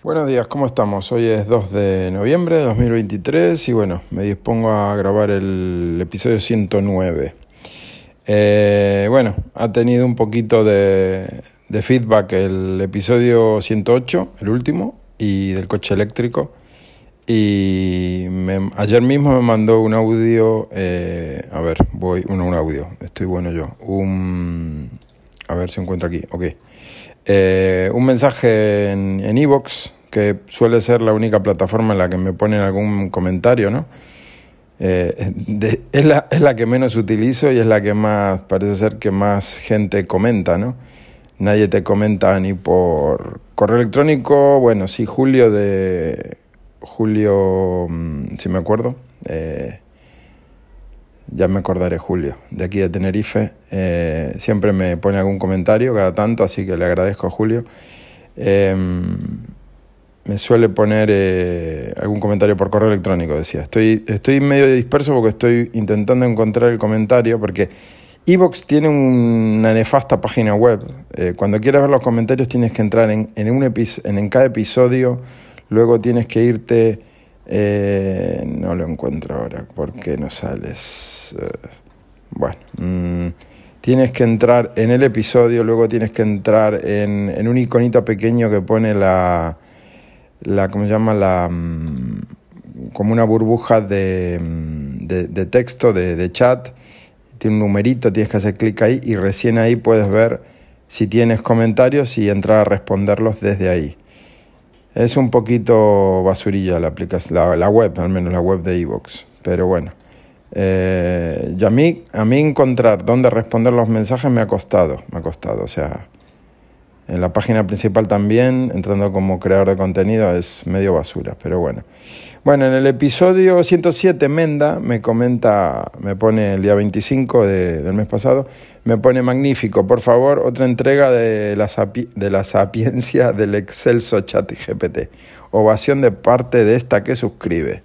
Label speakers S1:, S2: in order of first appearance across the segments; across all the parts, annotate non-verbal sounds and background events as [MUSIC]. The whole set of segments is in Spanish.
S1: Buenos días, ¿cómo estamos? Hoy es 2 de noviembre de 2023 y bueno, me dispongo a grabar el episodio 109. Eh, bueno, ha tenido un poquito de, feedback el episodio 108, el último, y del coche eléctrico. Y ayer mismo me mandó un audio, eh, a ver, voy, uno, un audio, estoy bueno yo, un, a ver si encuentro aquí, ok. Eh, un mensaje en Evox, que suele ser la única plataforma en la que me ponen algún comentario, ¿no? Eh, es, la, es, la, que menos utilizo y es la que más, parece ser que más gente comenta, ¿no? Nadie te comenta ni por correo electrónico, bueno, sí, Julio de... Julio, mm, si me acuerdo, eh, ya me acordaré Julio, de aquí de Tenerife, eh, siempre me pone algún comentario cada tanto, así que le agradezco a Julio. Em, me suele poner eh, algún comentario por correo electrónico, decía. Estoy, estoy medio disperso porque estoy intentando encontrar el comentario, porque Evox tiene una nefasta página web. Eh, cuando quieres ver los comentarios tienes que entrar en, en, un en, en cada episodio, luego tienes que irte eh, no lo encuentro ahora. ¿Por qué no sales? Eh, bueno, mm, tienes que entrar en el episodio, luego tienes que entrar en, en un iconito pequeño que pone la, la ¿cómo se llama? La, mm, como una burbuja de, mm, de, texto, de, de, chat. Tiene un numerito, tienes que hacer clic ahí y recién ahí puedes ver si tienes comentarios y entrar a responderlos desde ahí. Es un poquito basurilla la aplicación, la, web, al menos la web de Evox. Pero bueno. Eh, a mí, a mí encontrar dónde responder los mensajes me ha costado, me ha costado. O sea, en la página principal también, entrando como creador de contenido, es medio basura, pero bueno. Bueno, en el episodio 107, Menda me comenta, me pone el día 25 del mes pasado, me pone magnífico, por favor, otra entrega de la, de la sapiencia del excelso chat GPT. Ovación de parte de esta que suscribe.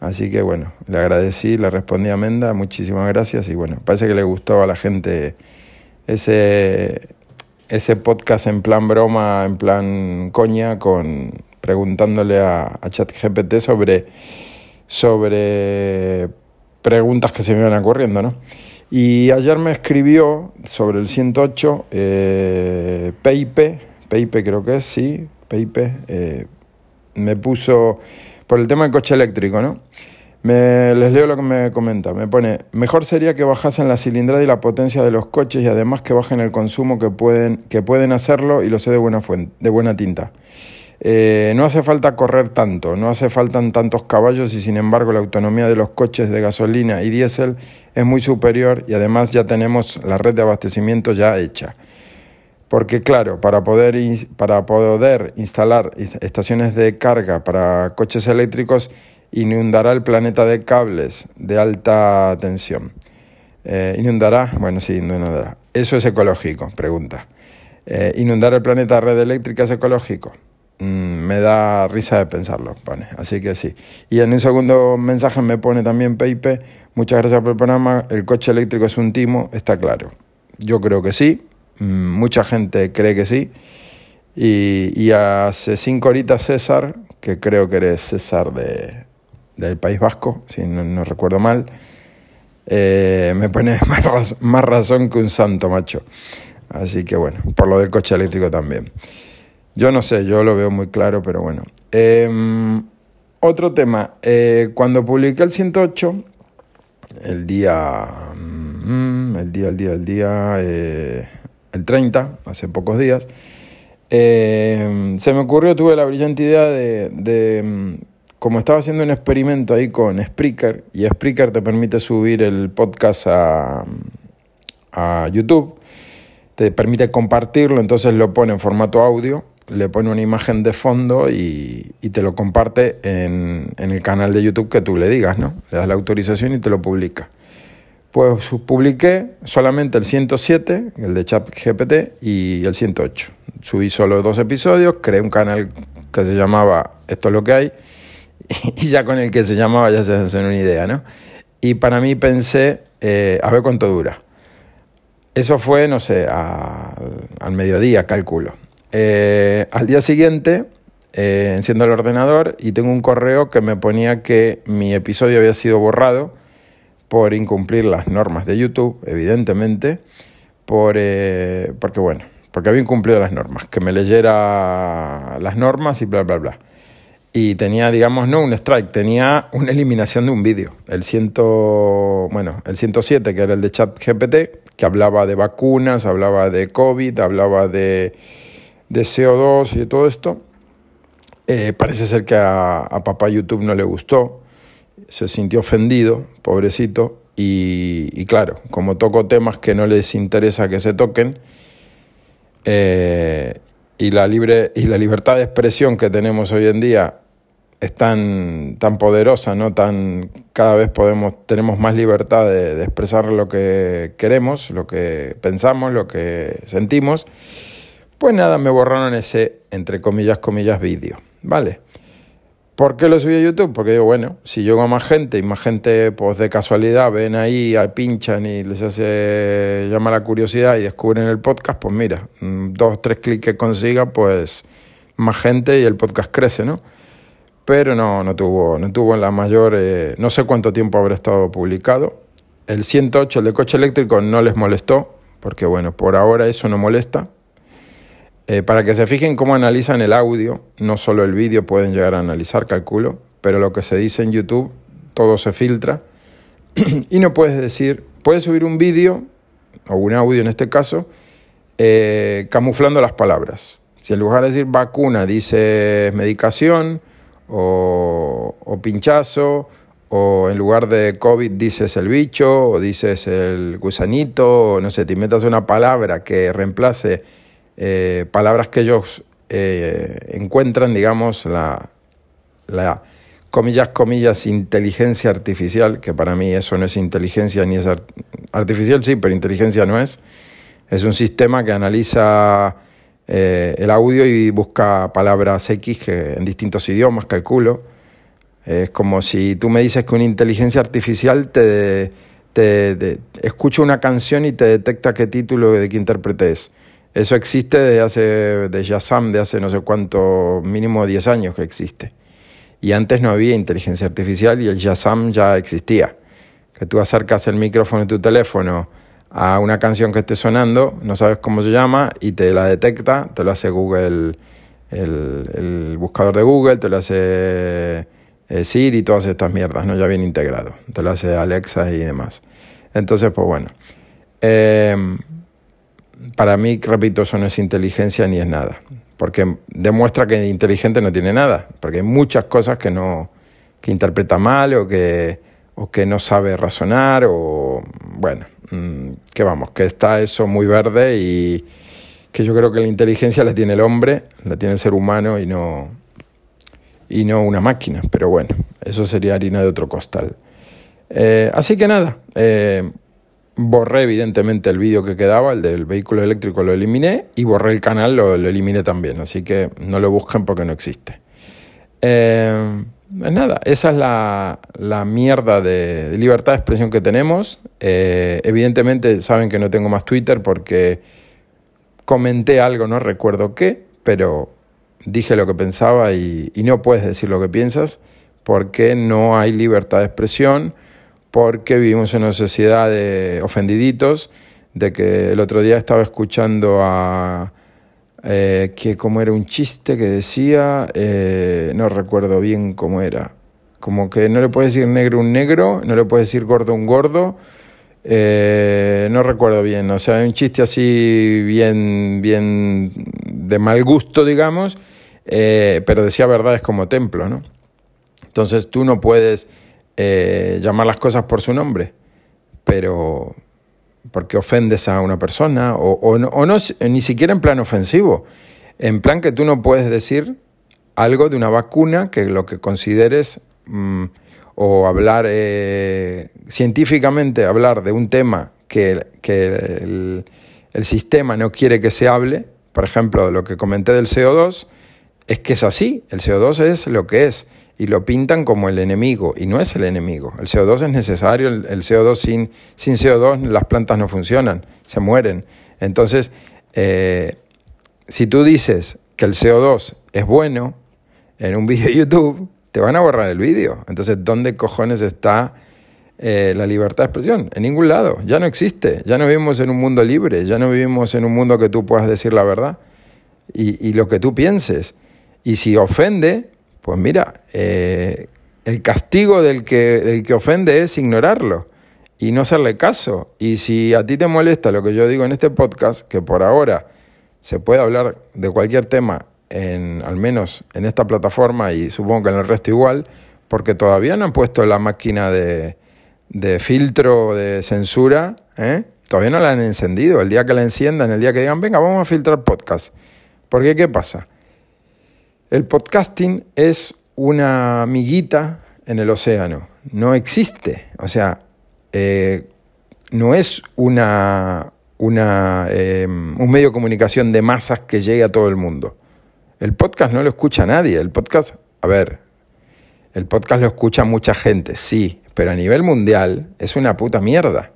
S1: Así que bueno, le agradecí, le respondí a Menda, muchísimas gracias y bueno, parece que le gustó a la gente ese ese podcast en plan broma, en plan coña, con preguntándole a, ChatGPT sobre, sobre preguntas que se me iban ocurriendo, ¿no? Y ayer me escribió sobre el 108 eh, Peipe, Peipe creo que es, sí, Peipe, eh, me puso por el tema del coche eléctrico, ¿no? Me, les leo lo que me comenta. Me pone, mejor sería que bajasen la cilindrada y la potencia de los coches y además que bajen el consumo que pueden, que pueden hacerlo y lo sé de buena, fuente, de buena tinta. Eh, no hace falta correr tanto, no hace falta tantos caballos y sin embargo la autonomía de los coches de gasolina y diésel es muy superior y además ya tenemos la red de abastecimiento ya hecha. Porque claro, para poder, para poder instalar estaciones de carga para coches eléctricos inundará el planeta de cables de alta tensión. Eh, ¿Inundará? Bueno, sí, inundará. ¿Eso es ecológico? Pregunta. Eh, ¿Inundar el planeta de red eléctrica es ecológico? Mm, me da risa de pensarlo, pone. Así que sí. Y en un segundo mensaje me pone también Peipe, muchas gracias por el programa, el coche eléctrico es un timo, está claro. Yo creo que sí, mm, mucha gente cree que sí. Y, y hace cinco horitas César, que creo que eres César de, del País Vasco, si no, recuerdo mal, eh, me pone [LAUGHS] más, razón que un santo, macho. Así que bueno, por lo del coche eléctrico también. Yo no sé, yo lo veo muy claro, pero bueno. Em, otro tema, eh, cuando publiqué el 108, el día, mm, el día, el día, el día, eh, el 30, hace pocos días, se me ocurrió, tuve la brillante idea de como estaba haciendo un experimento ahí con Spreaker, y Spreaker te permite subir el podcast a, a YouTube, te permite compartirlo, entonces lo pone en formato audio, le pone una imagen de fondo y, y te lo comparte en, en, el canal de YouTube que tú le digas, ¿no? Le das la autorización y te lo publica. Pues publiqué solamente el 107, el de ChatGPT, y el 108. Subí solo dos episodios, creé un canal que se llamaba Esto es lo que hay, [LAUGHS] y ya con el que se llamaba ya se hacen una idea, ¿no? Y para mí pensé, eh, a ver cuánto dura. Eso fue, no sé, al mediodía, cálculo. Eh, al día siguiente eh, enciendo el ordenador y tengo un correo que me ponía que mi episodio había sido borrado por incumplir las normas de YouTube, evidentemente, por, eh, porque bueno, porque había incumplido las normas, que me leyera las normas y bla, bla, bla. Y tenía, digamos, no un strike, tenía una eliminación de un vídeo, el, ciento, bueno, el 107, que era el de ChatGPT, que hablaba de vacunas, hablaba de COVID, hablaba de, de CO2 y de todo esto. Eh, parece ser que a, papá YouTube no le gustó, se sintió ofendido, pobrecito, y, claro, como toco temas que no les interesa que se toquen, eh, y, la libre, y la libertad de expresión que tenemos hoy en día es tan, tan poderosa, ¿no? Tan, cada vez podemos, tenemos más libertad de, de, expresar lo que queremos, lo que pensamos, lo que sentimos. Pues nada, me borraron ese, entre comillas, comillas, vídeo. ¿vale? ¿Por qué lo subí a YouTube? Porque digo, bueno, si llego a más gente y más gente, pues de casualidad, ven ahí, pinchan y les hace, llama la curiosidad y descubren el podcast, pues mira, mm, dos, tres clics que consiga, pues más gente y el podcast crece, ¿no? Pero no, no tuvo, no tuvo la mayor, eh, no sé cuánto tiempo habrá estado publicado. El 108, el de coche eléctrico, no les molestó, porque bueno, por ahora eso no molesta, eh, para que se fijen cómo analizan el audio, no solo el vídeo pueden llegar a analizar, calculo, pero lo que se dice en YouTube, todo se filtra. [CLEARS THROAT] y no puedes decir, puedes subir un vídeo, o un audio en este caso, eh, camuflando las palabras. Si en lugar de decir vacuna dices medicación o, o pinchazo, o en lugar de COVID dices el bicho, o dices el gusanito, o no sé, te inventas una palabra que reemplace eh, palabras que ellos eh, encuentran, digamos, la, la, comillas, comillas, inteligencia artificial, que para mí eso no es inteligencia ni es artificial, sí, pero inteligencia no es. Es un sistema que analiza eh, el audio y busca palabras X que, en distintos idiomas, calculo. Es como si tú me dices que una inteligencia artificial te, te, te escucha una canción y te detecta qué título de qué intérprete es. Eso existe desde hace, de Yazam, de hace no sé cuánto, mínimo 10 años que existe. Y antes no había inteligencia artificial y el Yazam ya existía. Que tú acercas el micrófono de tu teléfono a una canción que esté sonando, no sabes cómo se llama y te la detecta, te lo hace Google, el, buscador de Google, te lo hace eh, Siri y todas estas mierdas, ¿no? Ya bien integrado. Te lo hace Alexa y demás. Entonces, pues bueno. Eh, para mí, repito, eso no es inteligencia ni es nada, porque demuestra que inteligente no tiene nada, porque hay muchas cosas que no que interpreta mal o que, o que no sabe razonar o bueno, mm, que vamos, que está eso muy verde y que yo creo que la inteligencia la tiene el hombre, la tiene el ser humano y no y no una máquina, pero bueno, eso sería harina de otro costal. Eh, así que nada, eh, Borré evidentemente el vídeo que quedaba, el del vehículo eléctrico lo eliminé y borré el canal, lo, eliminé también, así que no lo busquen porque no existe. Eh, nada, esa es la, mierda de, libertad de expresión que tenemos. Eh, evidentemente saben que no tengo más Twitter porque comenté algo, no recuerdo qué, pero dije lo que pensaba y no puedes decir lo que piensas porque no hay libertad de expresión porque vivimos en una sociedad de ofendiditos, de que el otro día estaba escuchando a... Eh, que como era un chiste que decía, eh, no recuerdo bien cómo era, como que no le puedes decir negro un negro, no le puedes decir gordo un gordo, eh, no recuerdo bien, o sea, un chiste así bien, bien de mal gusto, digamos, pero decía verdades como templo, ¿no? Entonces tú no puedes eh, llamar las cosas por su nombre, pero porque ofendes a una persona, o, no, o no, ni siquiera en plan ofensivo, en plan que tú no puedes decir algo de una vacuna que lo que consideres mm, o hablar eh, científicamente, hablar de un tema que, que el, el, sistema no quiere que se hable, por ejemplo, lo que comenté del CO2, es que es así, el CO2 es lo que es y lo pintan como el enemigo, y no es el enemigo. El CO2 es necesario, el, CO2 sin, sin CO2 las plantas no funcionan, se mueren. Entonces, eh, si tú dices que el CO2 es bueno, en un [LAUGHS] vídeo de YouTube, te van a borrar el vídeo. Entonces, ¿dónde cojones está eh, la libertad de expresión? En ningún lado. Ya no existe. Ya no vivimos en un mundo libre. Ya no vivimos en un mundo que tú puedas decir la verdad y, y lo que tú pienses. Y si ofende, pues mira, eh, el castigo del que, del que ofende es ignorarlo y no hacerle caso. Y si a ti te molesta lo que yo digo en este podcast, que por ahora se puede hablar de cualquier tema, en, al menos en esta plataforma y supongo que en el resto igual, porque todavía no han puesto la máquina de, de filtro, de censura, ¿eh? todavía no la han encendido. El día que la enciendan, el día que digan, venga, vamos a filtrar podcast. Porque, ¿qué pasa? El podcasting es una miguita en el océano. No existe. O sea, eh, no es una, una em, un medio de comunicación de masas que llegue a todo el mundo. El podcast no lo escucha nadie. El podcast, a ver, el podcast lo escucha mucha gente, sí, pero a nivel mundial es una puta mierda.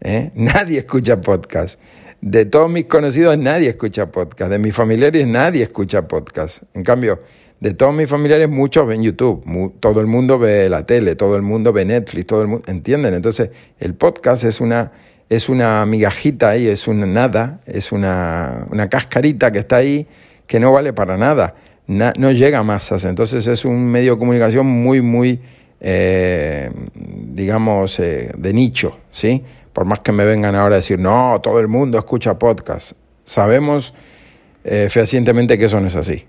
S1: ¿eh? [LAUGHS] Nadie escucha podcast. De todos mis conocidos nadie escucha podcast. De mis familiares nadie escucha podcast. En cambio, de todos mis familiares, muchos ven YouTube, todo el mundo ve la tele, todo el mundo ve Netflix, todo el mundo, ¿entienden? Entonces, el podcast es una, es una migajita ahí, es una nada, es una, una cascarita que está ahí que no vale para nada, no llega a masas. Entonces, es un medio de comunicación muy, muy, eh, digamos, eh, de nicho, ¿sí? Por más que me vengan ahora a decir, no, todo el mundo escucha podcast. Sabemos eh, fehacientemente que eso no es así.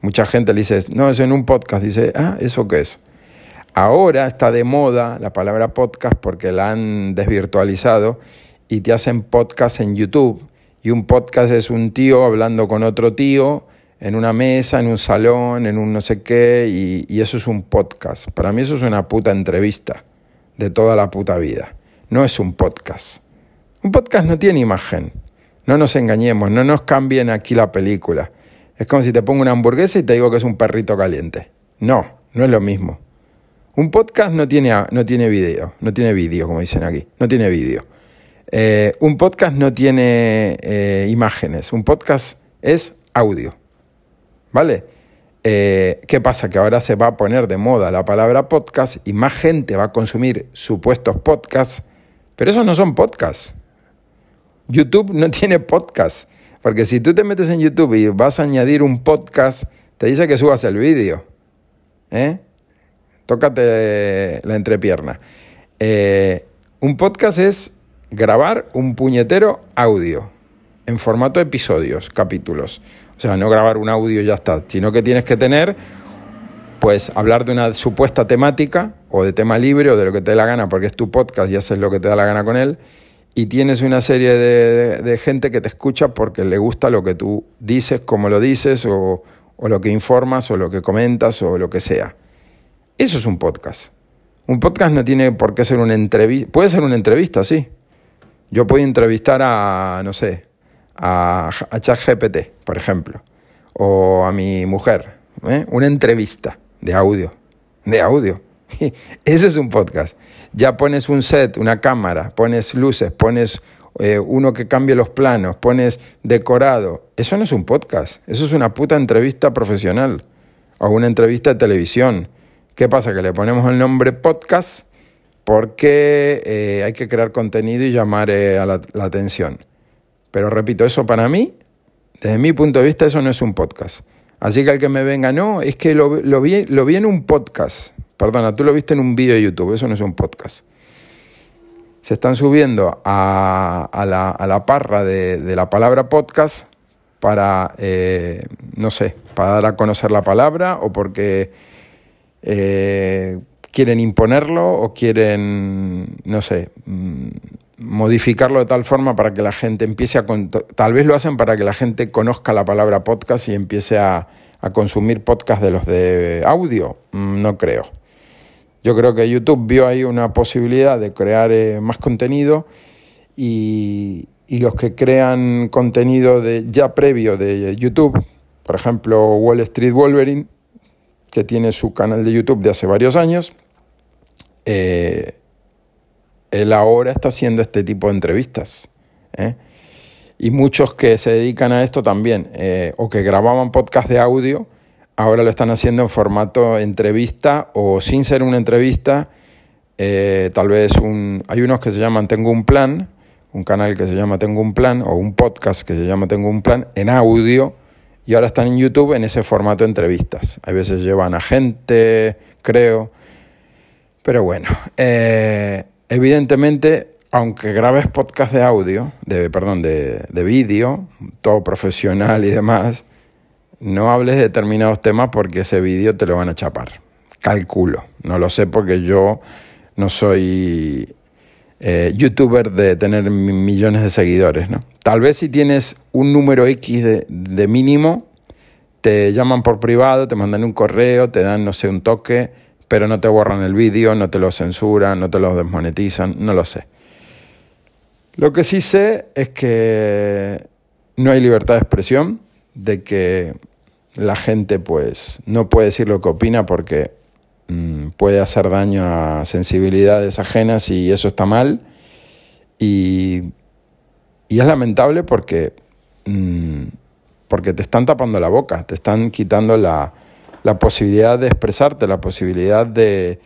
S1: Mucha gente le dice, no, eso en un podcast. Dice, ah, ¿eso qué es? Ahora está de moda la palabra podcast porque la han desvirtualizado y te hacen podcast en YouTube. Y un podcast es un tío hablando con otro tío en una mesa, en un salón, en un no sé qué, y, y, eso es un podcast. Para mí eso es una puta entrevista de toda la puta vida. No es un podcast. Un podcast no tiene imagen. No nos engañemos, no nos cambien aquí la película. Es como si te pongo una hamburguesa y te digo que es un perrito caliente. No, no es lo mismo. Un podcast no tiene, no tiene video, no tiene vídeo, como dicen aquí, no tiene vídeo. Eh, un podcast no tiene eh, imágenes, un podcast es audio. ¿Vale? Eh, ¿Qué pasa? Que ahora se va a poner de moda la palabra podcast y más gente va a consumir supuestos podcasts, pero esos no son podcasts. YouTube no [LAUGHS] tiene podcasts. Porque si tú te metes en YouTube y vas a añadir un podcast, te dice que subas el vídeo. ¿Eh? Tócate la entrepierna. Eh, un podcast es grabar un puñetero audio en formato episodios, capítulos. O sea, no grabar un audio y ya está, sino que tienes que tener, pues, hablar de una supuesta temática o de tema libre o de lo que te dé la gana, porque es tu podcast y haces lo que te da la gana con él y tienes una serie de, gente que te escucha porque le gusta lo que tú dices, como lo dices, o, lo que informas, o lo que comentas, o lo que sea. Eso es un podcast. Un podcast no tiene por qué ser una entrevista. Puede ser una entrevista, sí. Yo puedo entrevistar a, no sé, a, a ChatGPT, por ejemplo, o a mi mujer. ¿eh? Una entrevista de audio. De audio. [LAUGHS] Eso es un podcast. Ya pones un set, una cámara, pones luces, pones eh, uno que cambie los planos, pones decorado. Eso no es un podcast, eso es una puta entrevista profesional o una entrevista de televisión. ¿Qué pasa? Que le ponemos el nombre podcast porque eh, hay que crear contenido y llamar eh, a la, atención. Pero repito, eso para mí, desde mi punto de vista, eso no es un podcast. Así que al que me venga, no, es que lo, lo, vi, lo vi en un podcast. Perdona, tú lo viste en un vídeo de YouTube, eso no es un podcast. Se están subiendo a, la, parra de, la palabra podcast para, eh, no sé, para dar a conocer la palabra o porque eh, quieren imponerlo o quieren, no sé, mm, modificarlo de tal forma para que la gente empiece a... Tal vez lo hacen para que la gente conozca la palabra podcast y empiece a, a consumir podcast de los de audio. Mm, no creo. Yo creo que YouTube vio ahí una posibilidad de crear eh, más contenido y, los que crean contenido de, ya previo de YouTube, por ejemplo Wall Street Wolverine, que tiene su canal de YouTube de hace varios años, eh, él ahora está haciendo este tipo de entrevistas. ¿eh? Y muchos que se dedican a esto también, o que grababan podcast de audio, ahora lo están haciendo en formato entrevista o sin ser una entrevista, eh, tal vez un... Hay unos que se llaman Tengo un plan, un canal que se llama Tengo un plan, o un podcast que se llama Tengo un plan, en audio, y ahora están en YouTube en ese formato de entrevistas. A veces llevan a gente, creo. Pero bueno, eh, evidentemente, aunque grabes podcast de audio, de, perdón, de, de vídeo, todo profesional y demás, no hables de determinados temas porque ese vídeo te lo van a chapar. Calculo. No lo sé porque yo no soy eh, youtuber de tener millones de seguidores. ¿no? Tal vez si tienes un número X de, de mínimo, te llaman por privado, te mandan un correo, te dan, no sé, un toque, pero no te borran el vídeo, no te lo censuran, no te lo desmonetizan, no lo sé. Lo que sí sé es que no hay libertad de expresión, de que la gente pues no puede decir lo que opina porque mm, puede hacer daño a sensibilidades ajenas y eso está mal. Y, y es lamentable porque, mm, porque te están tapando la boca, te están quitando la, la posibilidad de expresarte, la posibilidad de,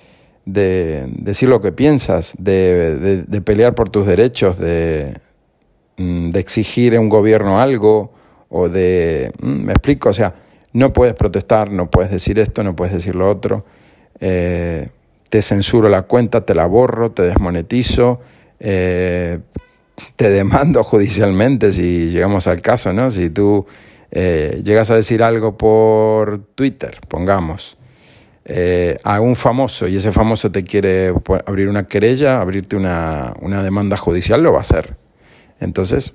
S1: de decir lo que piensas, de, de, pelear por tus derechos, de, mm, de exigir a un gobierno algo o de... Me explico, o sea, no puedes protestar, no puedes decir esto, no puedes decir lo otro, eh, te censuro la cuenta, te la borro, te desmonetizo, eh, te demando [LAUGHS] judicialmente si llegamos al caso, ¿no? Si tú eh, llegas a decir algo por Twitter, pongamos, a un famoso y ese famoso te quiere abrir una querella, abrirte una, una demanda judicial, lo va a hacer. Entonces,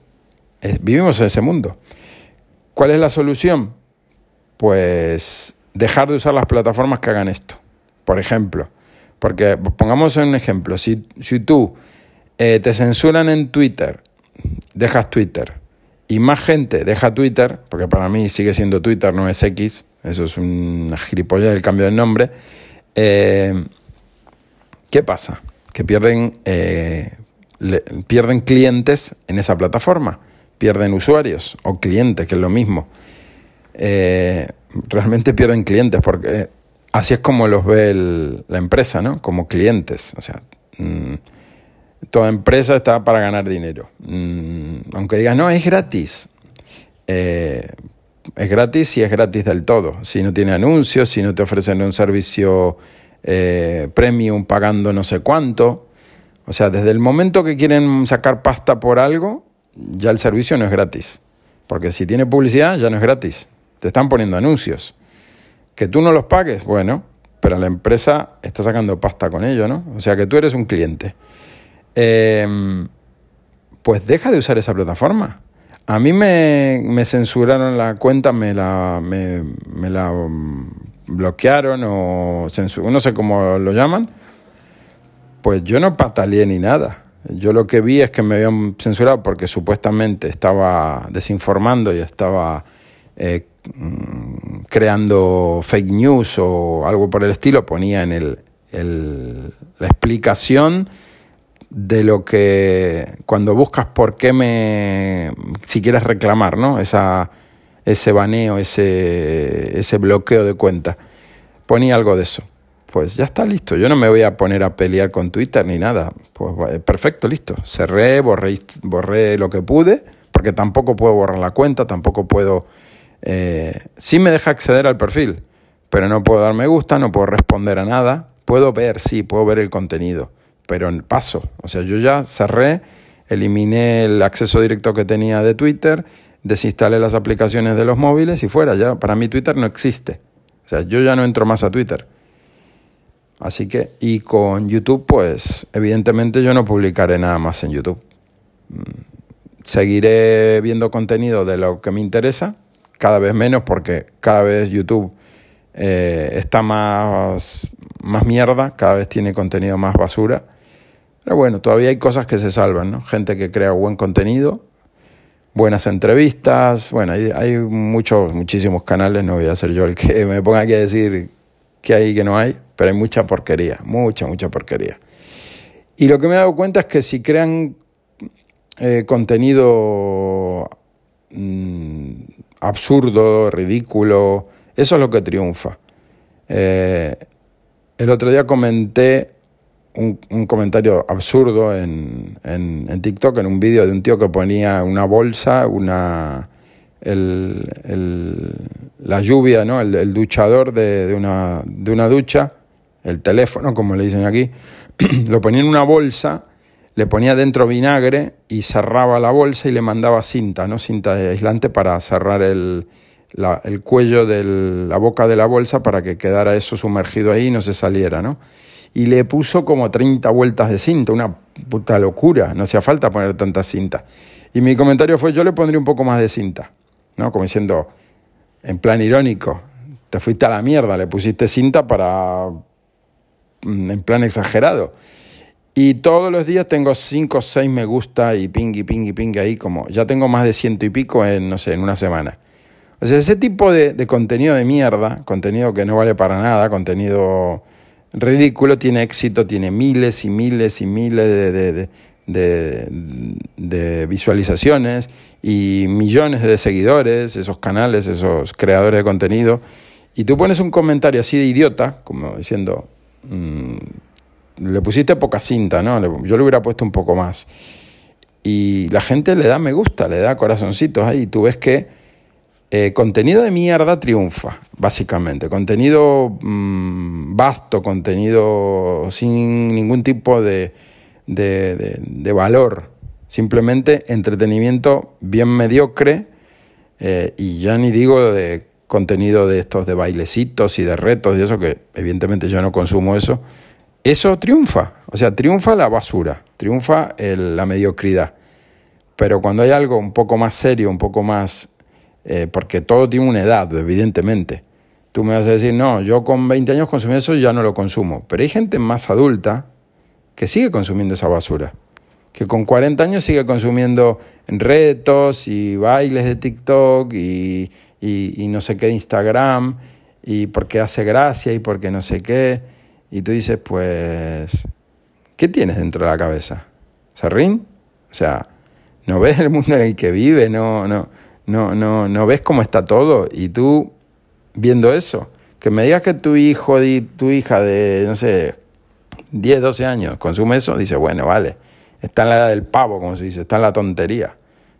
S1: vivimos en ese mundo. ¿Cuál es la solución? pues dejar de usar las plataformas que hagan esto. Por ejemplo, porque pongamos un ejemplo, si, si tú eh, te censuran en Twitter, dejas Twitter, y más gente deja Twitter, porque para mí sigue siendo Twitter, no es X, eso es una gilipollez del cambio de nombre, eh, ¿qué pasa? Que pierden, eh, pierden clientes en esa plataforma, pierden usuarios o clientes, que es lo mismo. Eh, realmente pierden clientes porque así es como los ve la empresa, ¿no? Como clientes. O sea, mm, toda empresa está para ganar dinero. Mm, aunque digas, no, es gratis. Eh, es gratis si es gratis del todo. Si no tiene anuncios, si no te ofrecen un servicio eh, premium pagando no sé cuánto. O sea, desde el momento que quieren sacar pasta por algo, ya el servicio no es gratis. Porque si tiene publicidad, ya no es gratis. Te están poniendo anuncios. Que tú no los pagues, bueno, pero la empresa está sacando pasta con ello, ¿no? O sea que tú eres un cliente. Em, pues deja de usar esa plataforma. A mí me, censuraron la cuenta, me la, me, la bloquearon o no sé cómo lo llaman. Pues yo no pataleé ni nada. Yo lo que vi es que me habían censurado porque supuestamente estaba desinformando y estaba eh, Mm, creando fake news o algo por el estilo, ponía en el, la explicación de lo que cuando buscas por qué me si quieres reclamar, ¿no? Esa, ese baneo, ese, ese bloqueo de cuenta. Ponía algo de eso. Pues ya está listo. Yo no me voy a poner a pelear con Twitter ni nada. Pues perfecto, listo. Cerré, borré, borré lo que pude, porque tampoco puedo borrar la cuenta, tampoco puedo eh, sí me deja acceder al perfil, pero no puedo dar me gusta, no puedo responder a nada. Puedo ver, sí, puedo ver el contenido, pero paso. O sea, yo ya cerré, eliminé el acceso directo que tenía de Twitter, desinstalé las aplicaciones de los móviles y fuera. Ya para mí Twitter no existe. O sea, yo ya no entro más a Twitter. Así que, y con YouTube, pues evidentemente yo no publicaré nada más en YouTube. Mm, seguiré viendo contenido de lo que me interesa, cada vez menos porque cada vez YouTube eh, está más, más mierda, cada vez tiene contenido más basura. Pero bueno, todavía hay cosas que se salvan, ¿no? Gente que crea buen contenido, buenas entrevistas, bueno, hay, hay muchos, muchísimos canales, no voy a ser yo el que [LAUGHS] me ponga aquí a decir que hay y que no hay, pero hay mucha porquería, mucha, mucha porquería. Y lo que me he dado cuenta es que si crean eh, contenido mm, absurdo, ridículo, Eso es lo que triunfa. Eh, el otro día comenté un, comentario absurdo en, en, TikTok, en un vídeo de un tío que ponía una bolsa, una, el, la lluvia, ¿no? el, duchador de, una, de una ducha, el teléfono, como le dicen aquí, [CLEARS THROAT] lo ponía en una bolsa, le ponía dentro vinagre y cerraba la bolsa y le mandaba cinta, ¿no? cinta aislante para cerrar el, el cuello de la boca de la bolsa para que quedara eso sumergido ahí y no se saliera, ¿no? Y le puso como 30 vueltas de cinta, una puta locura, no hacía falta poner tanta cinta. Y mi comentario fue, yo le pondría un poco más de cinta, ¿no? Como diciendo, en plan irónico, te fuiste a la mierda, le pusiste cinta para, mm, en plan exagerado. Y todos los días tengo 5 o 6 me gusta y ping y ping y ping ahí, como ya tengo más de ciento y pico en, no sé, en una semana. O sea, ese tipo de, contenido de mierda, contenido que no vale para nada, contenido ridículo, tiene éxito, tiene miles y miles y miles de, de, visualizaciones y millones de seguidores, esos canales, esos creadores de contenido, y tú pones un comentario así de idiota, como diciendo, mm, le pusiste poca cinta, ¿no? Yo le hubiera puesto un poco más. Y la gente le da me gusta, le da corazoncitos ahí, y tú ves que eh, contenido de mierda triunfa, básicamente. Contenido mm, vasto, contenido sin ningún tipo de, de, valor. Simplemente entretenimiento bien mediocre eh, y ya ni digo de contenido de estos de bailecitos y de retos y eso, que evidentemente yo no consumo eso. Eso triunfa, o sea, triunfa la basura, triunfa la mediocridad. Pero cuando hay algo un poco más serio, un poco más eh, porque todo tiene una edad, evidentemente. Tú me vas a decir, no, yo con 20 años consumí eso y ya no lo consumo. Pero hay gente más adulta que sigue consumiendo esa basura. Que con 40 años sigue consumiendo retos y bailes de TikTok y, y, no sé qué Instagram y porque hace gracia y porque no sé qué. Y tú dices, pues, ¿qué tienes dentro de la cabeza? ¿Serrín? O sea, ¿no ves el mundo en el que vive? No, no, no, no, no ves cómo está todo. Y tú, viendo eso, que me digas que tu hijo tu hija de, no sé, 10, 12 años consume eso, dice, bueno, vale, está en la edad del pavo, como se dice, está en la tontería.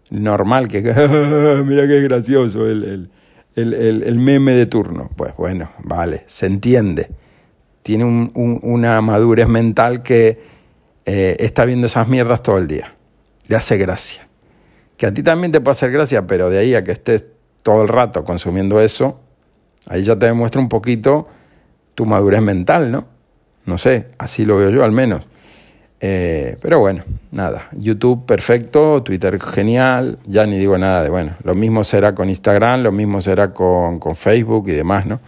S1: Normal que, [LAUGHS] mira qué gracioso el, el, meme de turno. Pues bueno, vale, se entiende. Tiene una madurez mental que eh, está viendo esas mierdas todo el día. Le hace gracia que a ti también te puede hacer gracia, pero de ahí a que estés todo el rato consumiendo eso, ahí ya te demuestra un poquito tu madurez mental, ¿no? No sé, así lo veo yo al menos. Eh, pero bueno, nada, YouTube perfecto, Twitter genial, ya ni digo nada de, bueno, lo mismo será con Instagram, lo mismo será con, Facebook y demás, ¿no?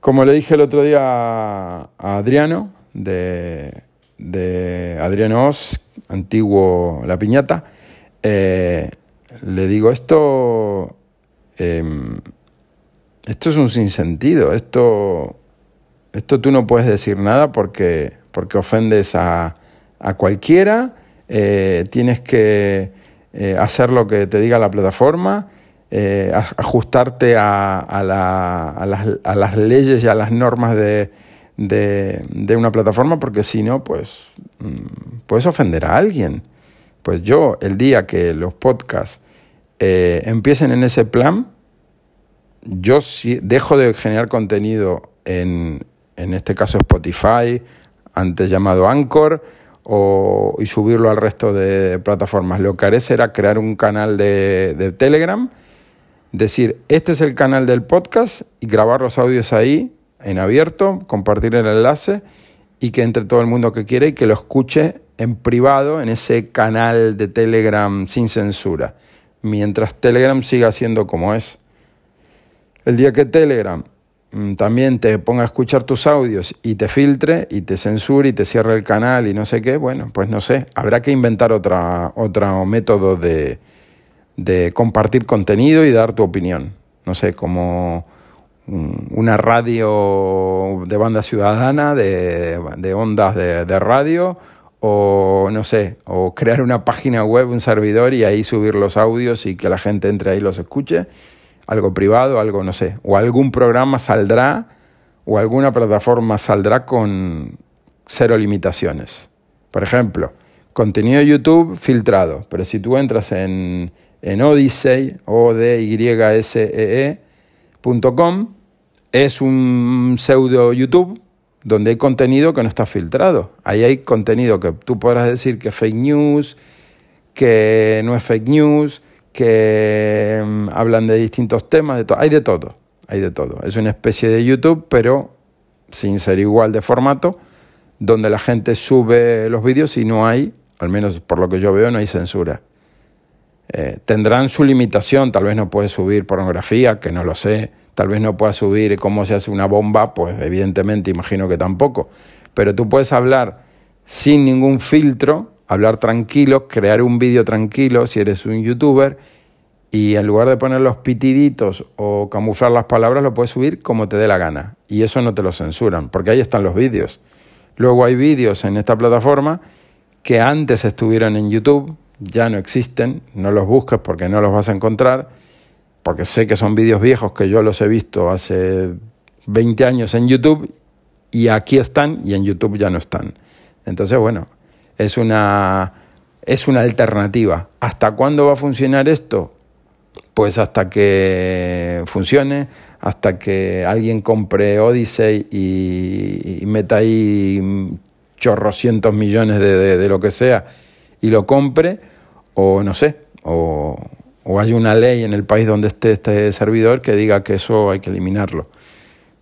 S1: Como le dije el otro día a Adriano, de, de Adriano Oz, antiguo La Piñata, eh, le digo, esto, em, esto es un sinsentido, esto, esto tú no puedes decir nada porque, porque ofendes a, a cualquiera, eh, tienes que eh, hacer lo que te diga la plataforma, ajustarte a, a, la, a, las, a, las, leyes y a las normas de, de, de una plataforma, porque si no, pues mm, puedes ofender a alguien. Pues yo, el día que los podcasts eh, empiecen en ese plan, yo dejo de generar contenido en, en este caso Spotify, antes llamado Anchor, o, y subirlo al resto de plataformas. Lo que haré será crear un canal de, de Telegram, decir, este es el canal del podcast y grabar los audios ahí en abierto, compartir el enlace y que entre todo el mundo que quiera y que lo escuche en privado en ese canal de Telegram sin censura, mientras Telegram siga siendo como es. El día que Telegram mm, también te ponga a escuchar tus audios y te filtre y te censure y te cierre el canal y no sé qué, bueno, pues no sé, habrá que inventar otra, otro método de, de compartir contenido y dar tu opinión. No sé, como una radio de banda ciudadana, de, ondas de radio, o no sé, o crear una página web, un servidor y ahí subir los audios y que la gente entre ahí y los escuche. algo privado, algo no sé, o algún programa saldrá o alguna plataforma saldrá con cero limitaciones. Por ejemplo, contenido YouTube filtrado, pero si tú entras en, en Odyssey, o d y s e, e es un pseudo YouTube donde hay contenido que no está filtrado. Ahí hay contenido que tú podrás decir que es fake news, que no es fake news, que mm, hablan de distintos temas, de hay de todo, hay de todo. Es una especie de YouTube, pero sin ser igual de formato, donde la gente sube los vídeos y no hay, al menos por lo que yo veo, no hay censura. Eh, tendrán su limitación, tal vez no puede subir pornografía, que no lo sé, tal vez no pueda subir cómo se hace una bomba, pues evidentemente imagino que tampoco, pero tú puedes hablar sin ningún filtro, hablar tranquilo, crear un vídeo tranquilo si eres un youtuber y en lugar de poner los pitiditos o camuflar las palabras, lo puedes subir como te dé la gana. Y eso no te lo censuran, porque ahí están los vídeos. Luego hay vídeos en esta plataforma que antes estuvieron en YouTube, ya no existen, no los busques porque no los vas a encontrar, porque sé que son vídeos viejos que yo los he visto hace 20 años en YouTube y aquí están y en YouTube ya no están. Entonces, bueno, es una, es una alternativa. ¿Hasta cuándo va a funcionar esto? Pues hasta que funcione, hasta que alguien compre Odyssey y, meta ahí chorrocientos millones de lo que sea y lo compre, o no sé, o, o hay una ley en el país donde esté este servidor que diga que eso hay que eliminarlo.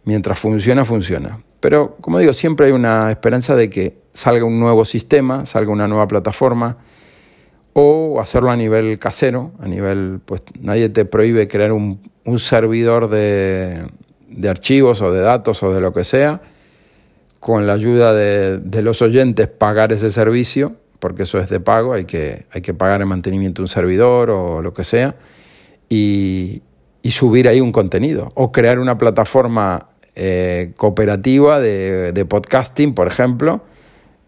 S1: Mientras funciona, funciona. Pero, como digo, siempre hay una esperanza de que salga un nuevo sistema, salga una nueva plataforma, o hacerlo a nivel casero, a nivel, pues nadie te prohíbe crear un, servidor de, de, archivos o de datos o de lo que sea, con la ayuda de los oyentes pagar ese servicio porque eso es de pago, hay que, hay que pagar el mantenimiento de un servidor o lo que sea, y, subir ahí un contenido, o crear una plataforma eh, cooperativa de, podcasting, por ejemplo,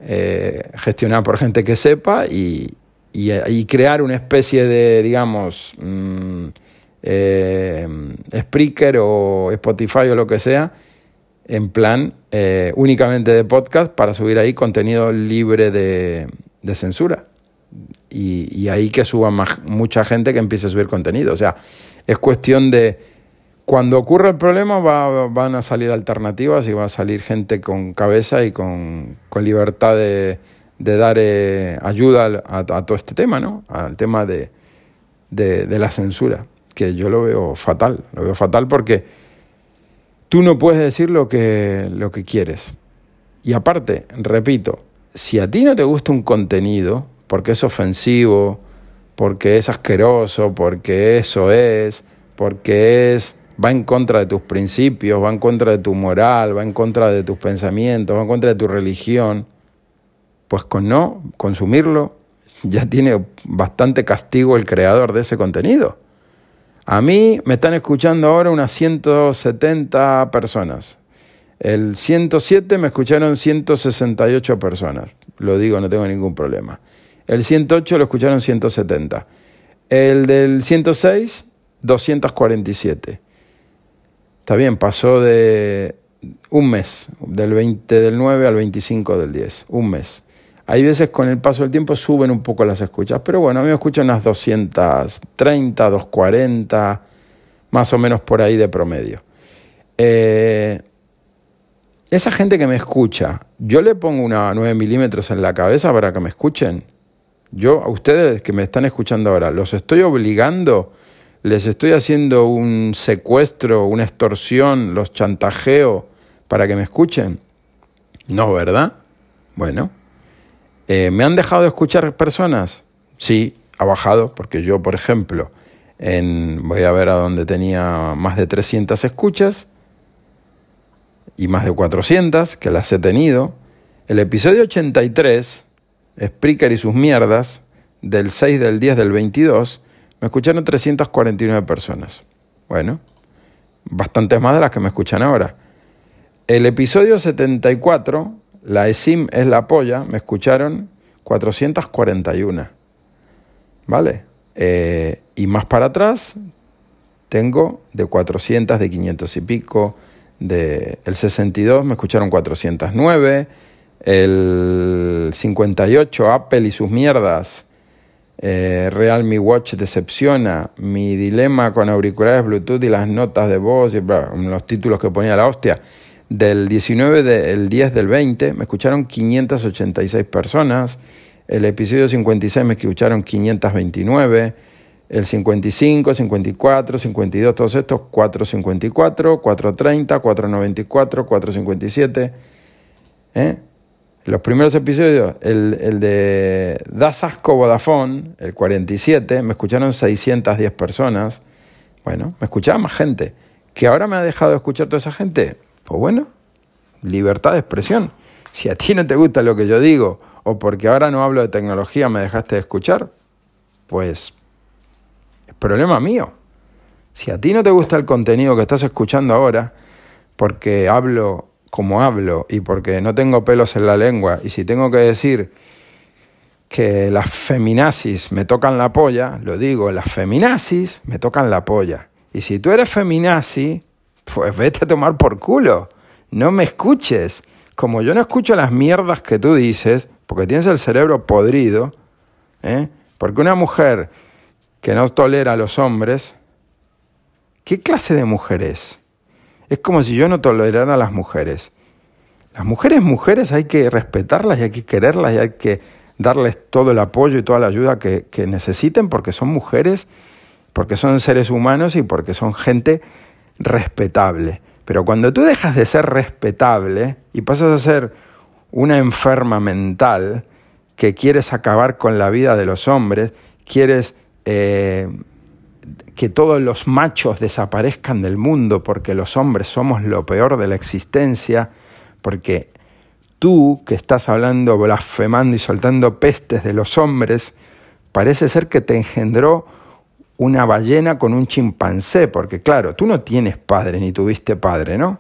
S1: eh, gestionada por gente que sepa, y, crear una especie de, digamos, mm, eh, Spreaker o Spotify o lo que sea, en plan únicamente de podcast para subir ahí contenido libre de, de censura. Y, ahí que suba mucha gente que empiece a subir contenido. O sea, es cuestión de cuando ocurre el problema van a salir alternativas y va a salir gente con cabeza y con, libertad de, dar eh, ayuda a, todo este tema, ¿no? Al tema de, de, la censura, que yo lo veo fatal, lo veo fatal porque tú no puedes decir lo que, lo que quieres. Y aparte, repito, si a ti no te gusta un contenido, porque es ofensivo, porque es asqueroso, porque eso es, porque es va en contra de tus principios, va en contra de tu moral, va en contra de tus pensamientos, va en contra de tu religión, pues con no consumirlo ya tiene bastante castigo el creador de ese contenido. A mí me están escuchando ahora unas 170 personas. El 107 me escucharon 168 personas. Lo digo, no tengo ningún problema. El 108 lo escucharon 170. El del 106, 247. Está bien, pasó de un mes, del 20 del 9 al 25 del 10, un mes. Hay veces con el paso del tiempo suben un poco las escuchas, pero bueno, a mí me escuchan unas 230, 240, más o menos por ahí de promedio. Eh, esa gente que me escucha, yo le pongo una 9 milímetros en la cabeza para que me escuchen. Yo, a ustedes que me están escuchando ahora, los estoy obligando, les estoy haciendo un secuestro, una extorsión, los chantajeo para que me escuchen. No, ¿verdad? Bueno, eh, ¿me han dejado de escuchar personas? Sí, ha bajado, porque yo, por ejemplo, en, voy a ver a donde tenía más de 300 escuchas, y más de 400 que las he tenido. El episodio 83, Spreaker y sus mierdas, del 6 del 10 del 22, me escucharon 349 personas. Bueno, bastantes más de las que me escuchan ahora. El episodio 74, la ESIM es la polla, me escucharon 441. ¿Vale? Eh, y más para atrás, tengo de 400, de 500 y pico, de el 62 me escucharon 409, el 58 Apple y sus mierdas, eh, Realme Watch decepciona, mi dilema con auriculares Bluetooth y las notas de voz, y los títulos que ponía la hostia, del 19 del 10 del 20 me escucharon 586 personas, el episodio 56 me escucharon 529, el 55, 54, 52, todos estos, 454, 430, 494, 457. ¿eh? Los primeros episodios, el, el de Das Asco Vodafone, el 47, me escucharon 610 personas. Bueno, me escuchaba más gente. ¿Que ahora me ha dejado de escuchar toda esa gente? Pues bueno, libertad de expresión. Si a ti no te gusta lo que yo digo, o porque ahora no hablo de tecnología me dejaste de escuchar, pues es problema mío. Si a ti no te gusta el contenido que estás escuchando ahora, porque hablo como hablo y porque no tengo pelos en la lengua, y si tengo que decir que las feminazis me tocan la polla, lo digo, las feminazis me tocan la polla. Y si tú eres feminazi, pues vete a tomar por culo. No me escuches. Como yo no escucho las mierdas que tú dices, porque tienes el cerebro podrido, ¿eh? porque una mujer que no tolera a los hombres, ¿qué clase de mujer es? Es como si yo no tolerara a las mujeres. Las mujeres, mujeres, hay que respetarlas y hay que quererlas y hay que darles todo el apoyo y toda la ayuda que, que necesiten porque son mujeres, porque son seres humanos y porque son gente respetable. Pero cuando tú dejas de ser respetable y pasas a ser una enferma mental que quieres acabar con la vida de los hombres, quieres eh, que todos los machos desaparezcan del mundo porque los hombres somos lo peor de la existencia, porque tú que estás hablando, blasfemando y soltando pestes de los hombres, parece ser que te engendró una ballena con un chimpancé, porque claro, tú no tienes padre ni tuviste padre, ¿no?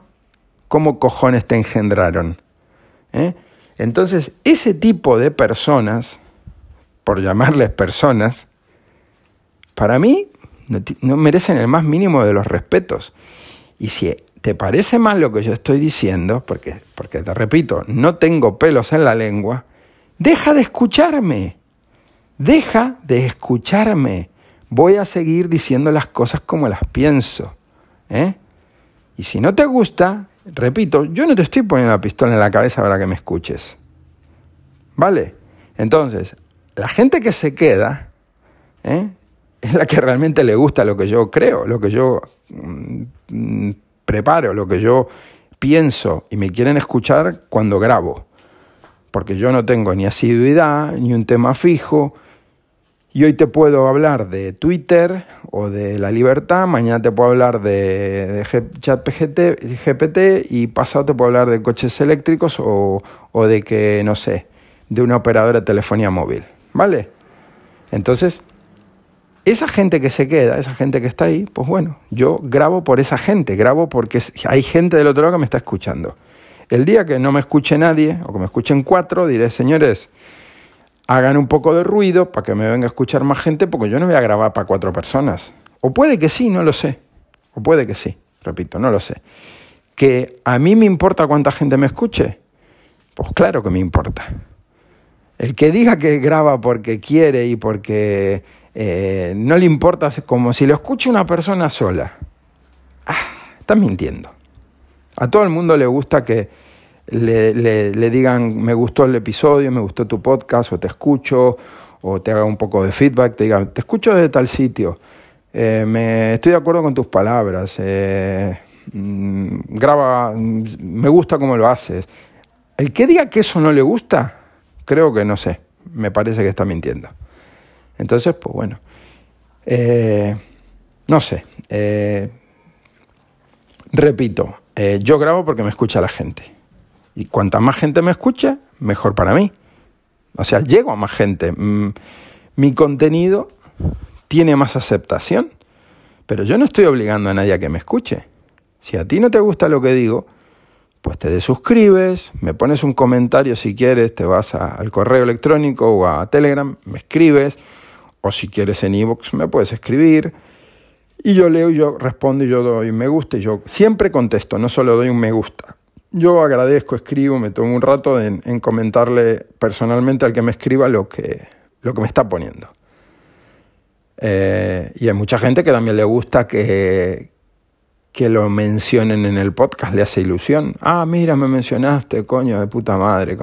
S1: ¿Cómo cojones te engendraron? ¿Eh? Entonces, ese tipo de personas, por llamarles personas, para mí no, merecen el más mínimo de los respetos. Y si te parece mal lo que yo estoy diciendo, porque, porque te repito, no tengo pelos en la lengua, deja de escucharme. Deja de escucharme. Voy a seguir diciendo las cosas como las pienso. ¿eh? Y si no te gusta, repito, yo no te estoy poniendo la pistola en la cabeza para que me escuches. ¿Vale? Entonces, la gente que se queda, ¿eh? Es la que realmente le gusta lo que yo creo, lo que yo mm, preparo, lo que yo pienso y me quieren escuchar cuando grabo. Porque yo no tengo ni asiduidad, ni un tema fijo. Y hoy te puedo hablar de Twitter o de la libertad, mañana te puedo hablar de, chat GPT y pasado te puedo hablar de coches eléctricos o, o de que, no sé, de una operadora de telefonía móvil. ¿Vale? Entonces, esa gente que se queda, esa gente que está ahí, pues bueno, yo grabo por esa gente, grabo porque hay gente del otro lado que me está escuchando. El día que no me escuche nadie, o que me escuchen cuatro, diré, señores, hagan un poco de ruido para que me venga a escuchar más gente, porque yo no voy a grabar para cuatro personas. O puede que sí, no lo sé. O puede que sí, repito, no lo sé. ¿Que a mí me importa cuánta gente me escuche? Pues claro que me importa. El que diga que graba porque quiere y porque eh, no le importa, como si lo escucha una persona sola. Ah, está mintiendo. A todo el mundo le gusta que le, digan, me gustó el episodio, me gustó tu podcast, o te escucho, o te haga un poco de feedback, te diga, te escucho de tal sitio, eh, me, estoy de acuerdo con tus palabras, eh, mm, graba, me gusta cómo lo haces. El que diga que eso no le gusta, creo que no sé, me parece que está mintiendo. Entonces, pues bueno, eh, no sé, eh, repito, eh, yo grabo porque me escucha la gente. Y cuanta más gente me escucha, mejor para mí. O sea, llego a más gente. Mm, mi contenido tiene más aceptación, pero yo no estoy obligando a nadie a que me escuche. Si a ti no te gusta lo que digo, pues te desuscribes, me pones un comentario si quieres, te vas al correo electrónico o a Telegram, me escribes, o si quieres en iVoox me puedes escribir Y yo leo, y yo respondo, y yo doy me gusta, y yo siempre contesto, no solo doy un me gusta. Yo agradezco, escribo, me tomo un rato en, comentarle personalmente al que me escriba lo que, lo que me está poniendo. Eh, y hay mucha gente que también le gusta que, que lo mencionen en el podcast, le hace ilusión. Ah, mira, me mencionaste, coño, de puta madre.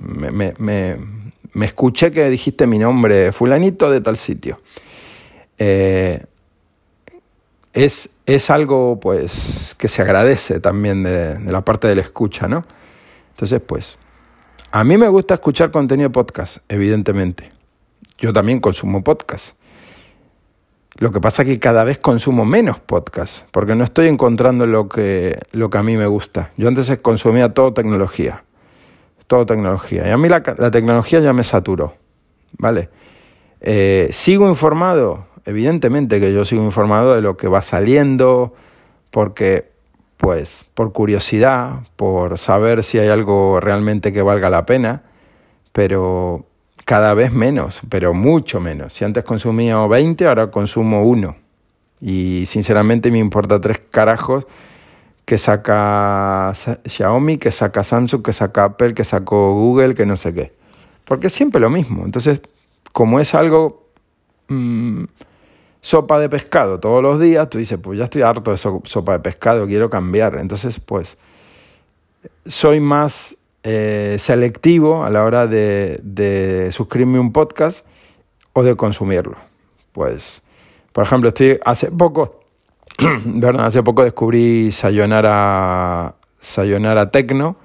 S1: Me, escuché que dijiste mi nombre, fulanito de tal sitio. Eh, es, es, algo pues que se agradece también de, la parte de la escucha, ¿no? Entonces, pues, a mí me gusta escuchar contenido podcast, evidentemente. Yo también consumo podcast. Lo que pasa es que cada vez consumo menos podcast, porque no estoy encontrando lo que, lo que a mí me gusta. Yo antes consumía todo tecnología, tecnología. Y a mí la, tecnología ya me saturó, ¿vale? Eh, ¿Sigo informado? Evidentemente que yo sigo informado de lo que va saliendo, porque, pues, por curiosidad, por saber si hay algo realmente que valga la pena, pero cada vez menos, pero mucho menos. Si antes consumía 20, ahora consumo uno. Y sinceramente me importa tres carajos que saca Xiaomi, que saca Samsung, que saca Apple, que sacó Google, que no sé qué. Porque es siempre lo mismo. Entonces, como es algo mm, sopa de pescado todos los días, tú dices, pues ya estoy harto de sopa de pescado, quiero cambiar. Entonces, pues, soy más eh, selectivo a la hora de, de, suscribirme un podcast o de consumirlo. Pues, por ejemplo, estoy hace poco, [CLEARS THROAT] ¿verdad? hace poco descubrí Sayonara, Sayonara Tecno,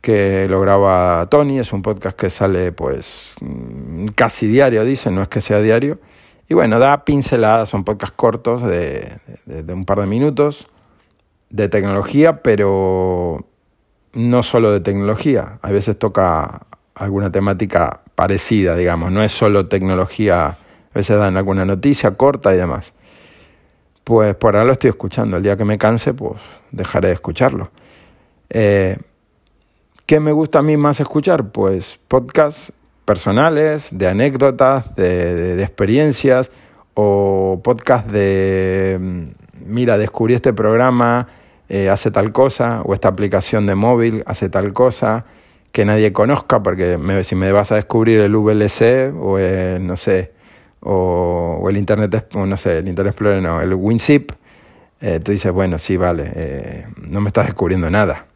S1: que lo graba Tony, es un podcast que sale pues mm, casi diario, dicen, no es que sea diario. Y bueno, da pinceladas, son podcasts cortos de, de un par de minutos de tecnología, pero no solo de tecnología, a veces toca alguna temática parecida, digamos, no es solo tecnología, a veces dan alguna noticia corta y demás. Pues por ahora lo estoy escuchando, el día que me canse, pues dejaré de escucharlo. Eh, ¿Qué me gusta a mí más escuchar? Pues podcasts personales, de anécdotas, de, de experiencias, o podcasts de, mm, mira, descubrí este programa, eh, hace tal cosa, o esta aplicación de móvil hace tal cosa, que nadie conozca, porque si me vas a descubrir el VLC o no sé, o, el Internet, no sé, el Internet Explorer, no, el WinZip, eh, tú dices, bueno, sí, vale, eh, no me estás descubriendo nada.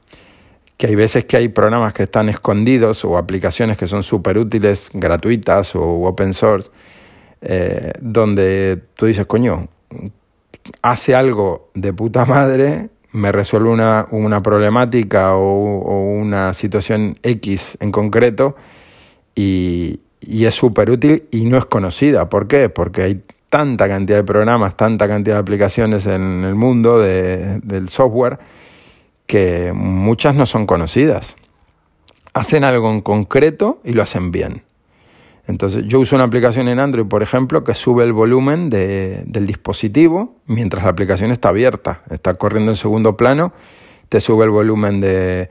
S1: Que hay veces que hay programas que están escondidos o aplicaciones que son súper útiles, gratuitas o open source, donde tú dices, coño, hace algo de puta madre me resuelve una, una problemática o, una situación X en concreto y, y es súper útil y no es conocida. ¿Por qué? Porque hay tanta cantidad de programas, tanta cantidad de aplicaciones en el mundo de, del software que muchas no son conocidas. Hacen algo en concreto y lo hacen bien. Entonces, yo uso una aplicación en Android, por ejemplo, que sube el volumen del dispositivo mientras la aplicación está abierta, está corriendo en segundo plano, te sube el volumen de,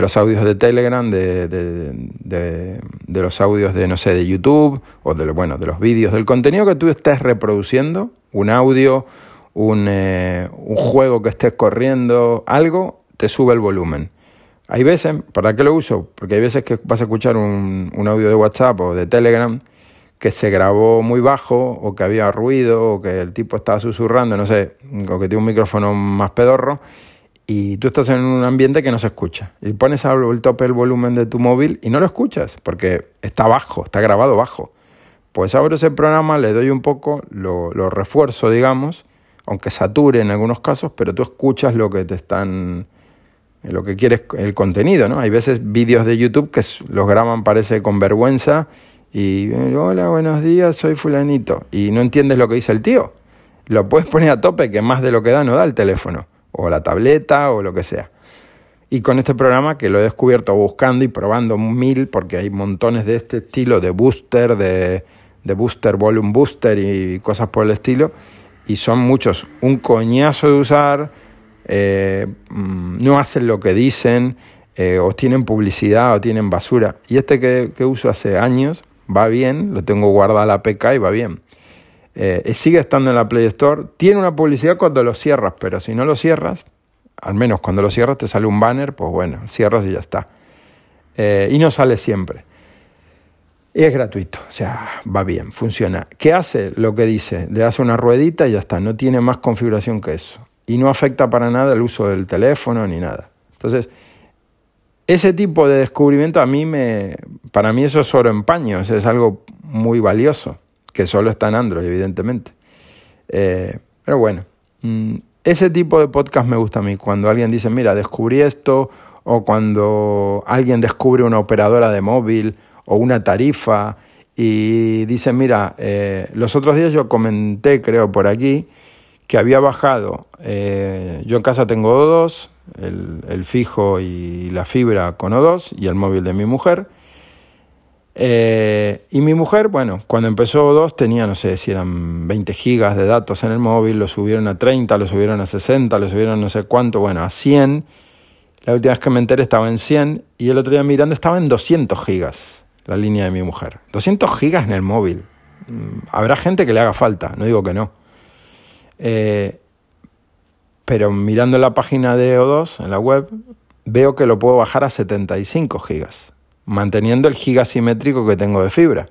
S1: los audios de Telegram, de, de, los audios de, no sé, de YouTube, o de, bueno, de los vídeos, del contenido que tú estés reproduciendo, un audio, un, eh, un juego que estés corriendo, algo, te sube el volumen. Hay veces, ¿para qué lo uso? Porque hay veces que vas a escuchar un, audio de WhatsApp o de Telegram que se grabó muy bajo o que había ruido o que el tipo estaba susurrando, no sé, o que tiene un micrófono más pedorro y tú estás en un ambiente que no se escucha. Y pones al tope el volumen de tu móvil y no lo escuchas porque está bajo, está grabado bajo. Pues abro ese programa, le doy un poco, lo, lo refuerzo, digamos, aunque sature en algunos casos, pero tú escuchas lo que te están lo que quieres el contenido, ¿no? Hay veces vídeos de YouTube que los graban parece con vergüenza y hola, buenos días, soy fulanito y no entiendes lo que dice el tío. Lo puedes poner a tope que más de lo que da no da el teléfono o la tableta o lo que sea. Y con este programa que lo he descubierto buscando y probando mil porque hay montones de este estilo de booster, de, de booster, volume booster y cosas por el estilo y son muchos. Un coñazo de usar eh, mm, no hacen lo que dicen, eh, o tienen publicidad o tienen basura. Y este que, uso hace años va bien, lo tengo guardado a la PK y va bien. Eh, sigue estando en la Play Store. Tiene una publicidad cuando lo cierras, pero si no lo cierras, al menos cuando lo cierras te sale un banner, pues bueno, cierras y ya está. Eh, y no sale siempre. Es gratuito, o sea, va bien, funciona. ¿Qué hace? Lo que dice, le hace una ruedita y ya está, no tiene más configuración que eso. Y no afecta para nada el uso del teléfono ni nada. Entonces, ese tipo de descubrimiento a mí me, para mí eso es oro en paño, es algo muy valioso, que solo está en Android, evidentemente. Eh, pero bueno, mm, ese tipo de podcast me gusta a mí, cuando alguien dice, mira, descubrí esto, o cuando alguien descubre una operadora de móvil o una tarifa y dice, mira, eh, los otros días yo comenté, creo, por aquí, que había bajado, eh, yo en casa tengo O2, el, fijo y la fibra con O2 y el móvil de mi mujer. Eh, y mi mujer, bueno, cuando empezó O2 tenía, no sé si eran 20 gigas de datos en el móvil, lo subieron a 30, lo subieron a 60, lo subieron no sé cuánto, bueno, a 100. La última vez que me enteré estaba en 100 y el otro día mirando estaba en 200 gigas la línea de mi mujer. 200 gigas en el móvil. Mm, habrá gente que le haga falta, no digo que no. Eh, pero mirando la página de O2 en la web, veo que lo puedo bajar a 75 gigas, manteniendo el giga simétrico que tengo de fibra.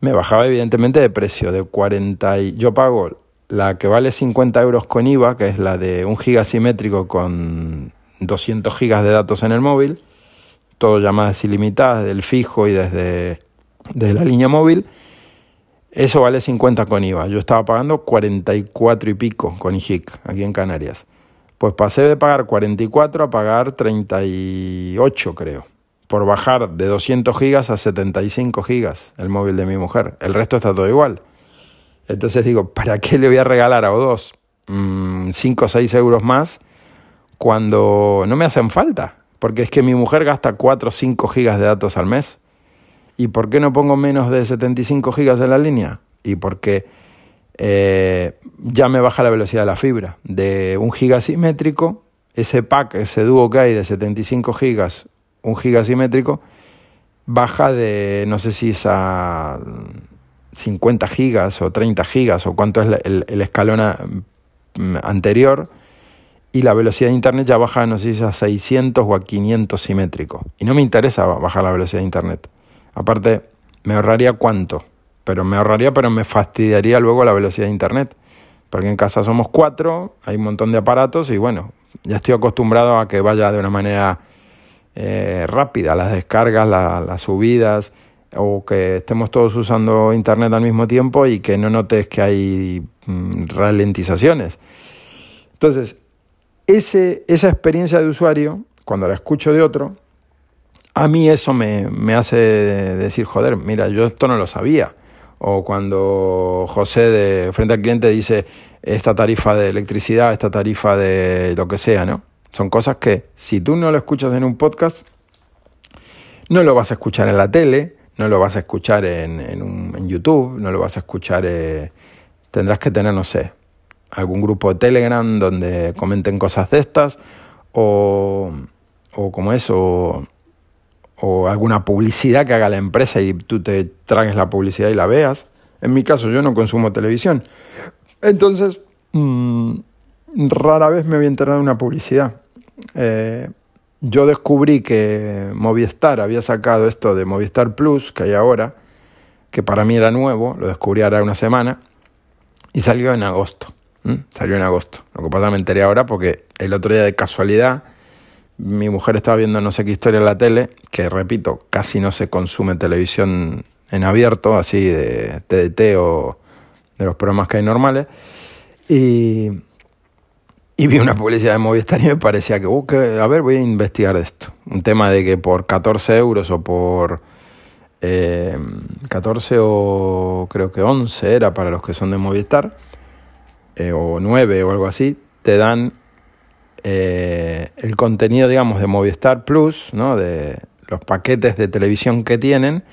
S1: Me bajaba evidentemente de precio, de 40 y yo pago la que vale 50 euros con IVA, que es la de un giga simétrico con 200 gigas de datos en el móvil, todo llamadas ilimitadas del fijo y desde, desde la línea móvil, eso vale 50 con IVA. Yo estaba pagando 44 y pico con IJIC aquí en Canarias. Pues pasé de pagar 44 a pagar 38, creo. Por bajar de 200 gigas a 75 gigas el móvil de mi mujer. El resto está todo igual. Entonces digo, ¿para qué le voy a regalar a O2 5 o 6 euros más cuando no me hacen falta? Porque es que mi mujer gasta 4 o 5 gigas de datos al mes. ¿Y por qué no pongo menos de 75 gigas en la línea? Y porque eh, ya me baja la velocidad de la fibra. De un giga simétrico, ese pack, ese dúo que hay de 75 gigas, un giga simétrico, baja de, no sé si es a 50 gigas o 30 gigas o cuánto es el, el escalón anterior y la velocidad de internet ya baja, no sé si es a 600 o a 500 simétrico. Y no me interesa bajar la velocidad de internet. Aparte, me ahorraría cuánto, pero me ahorraría, pero me fastidiaría luego la velocidad de internet. Porque en casa somos cuatro, hay un montón de aparatos y bueno, ya estoy acostumbrado a que vaya de una manera eh, rápida, las descargas, las subidas, o que estemos todos usando internet al mismo tiempo y que no notes que hay mm, ralentizaciones. Entonces, ese, esa experiencia de usuario, cuando la escucho de otro, a mí eso me, me, hace decir, joder, mira, yo esto no lo sabía. O cuando José de frente al cliente dice esta tarifa de electricidad, esta tarifa de lo que sea, ¿no? Son cosas que si tú no lo escuchas en un podcast, no lo vas a escuchar en la tele, no lo vas a escuchar en, en, un, en YouTube, no lo vas a escuchar, eh, tendrás que tener, no sé, algún grupo de Telegram donde comenten cosas de estas, o, o como eso, o alguna publicidad que haga la empresa y tú te tragues la publicidad y la veas. En mi caso yo no consumo televisión. Entonces, mm, rara vez me voy a enterar de una publicidad. Eh, yo descubrí que Movistar había sacado esto de Movistar Plus, que hay ahora, que para mí era nuevo, lo descubrí ahora una semana, y salió en agosto. Salió en agosto. Lo que me enteré ahora porque el otro día de casualidad mi mujer estaba viendo no sé qué historia en la tele, que repito, casi no se consume televisión en abierto, así de TDT o de los programas que hay normales, y, y vi una publicidad de Movistar y me parecía que, uh, a ver, voy a investigar esto. Un tema de que por 14 euros o por eh, 14 o creo que 11 era para los que son de Movistar, eh, o 9 o algo así, te dan eh, el contenido, digamos, de Movistar Plus, ¿no? de los paquetes de televisión que tienen,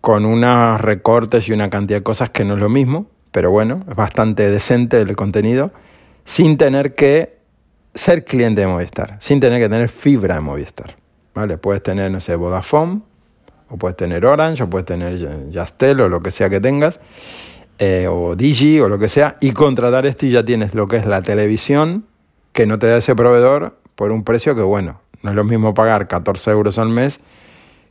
S1: con unos recortes y una cantidad de cosas que no es lo mismo, pero bueno, es bastante decente el contenido, sin tener que ser cliente de Movistar, sin tener que tener fibra de Movistar. ¿vale? Puedes tener, no sé, Vodafone, o puedes tener Orange, o puedes tener Yastel, o lo que sea que tengas, eh, o Digi o lo que sea, y contratar esto y ya tienes lo que es la televisión que no te da ese proveedor por un precio que, bueno, no es lo mismo pagar 14 euros al mes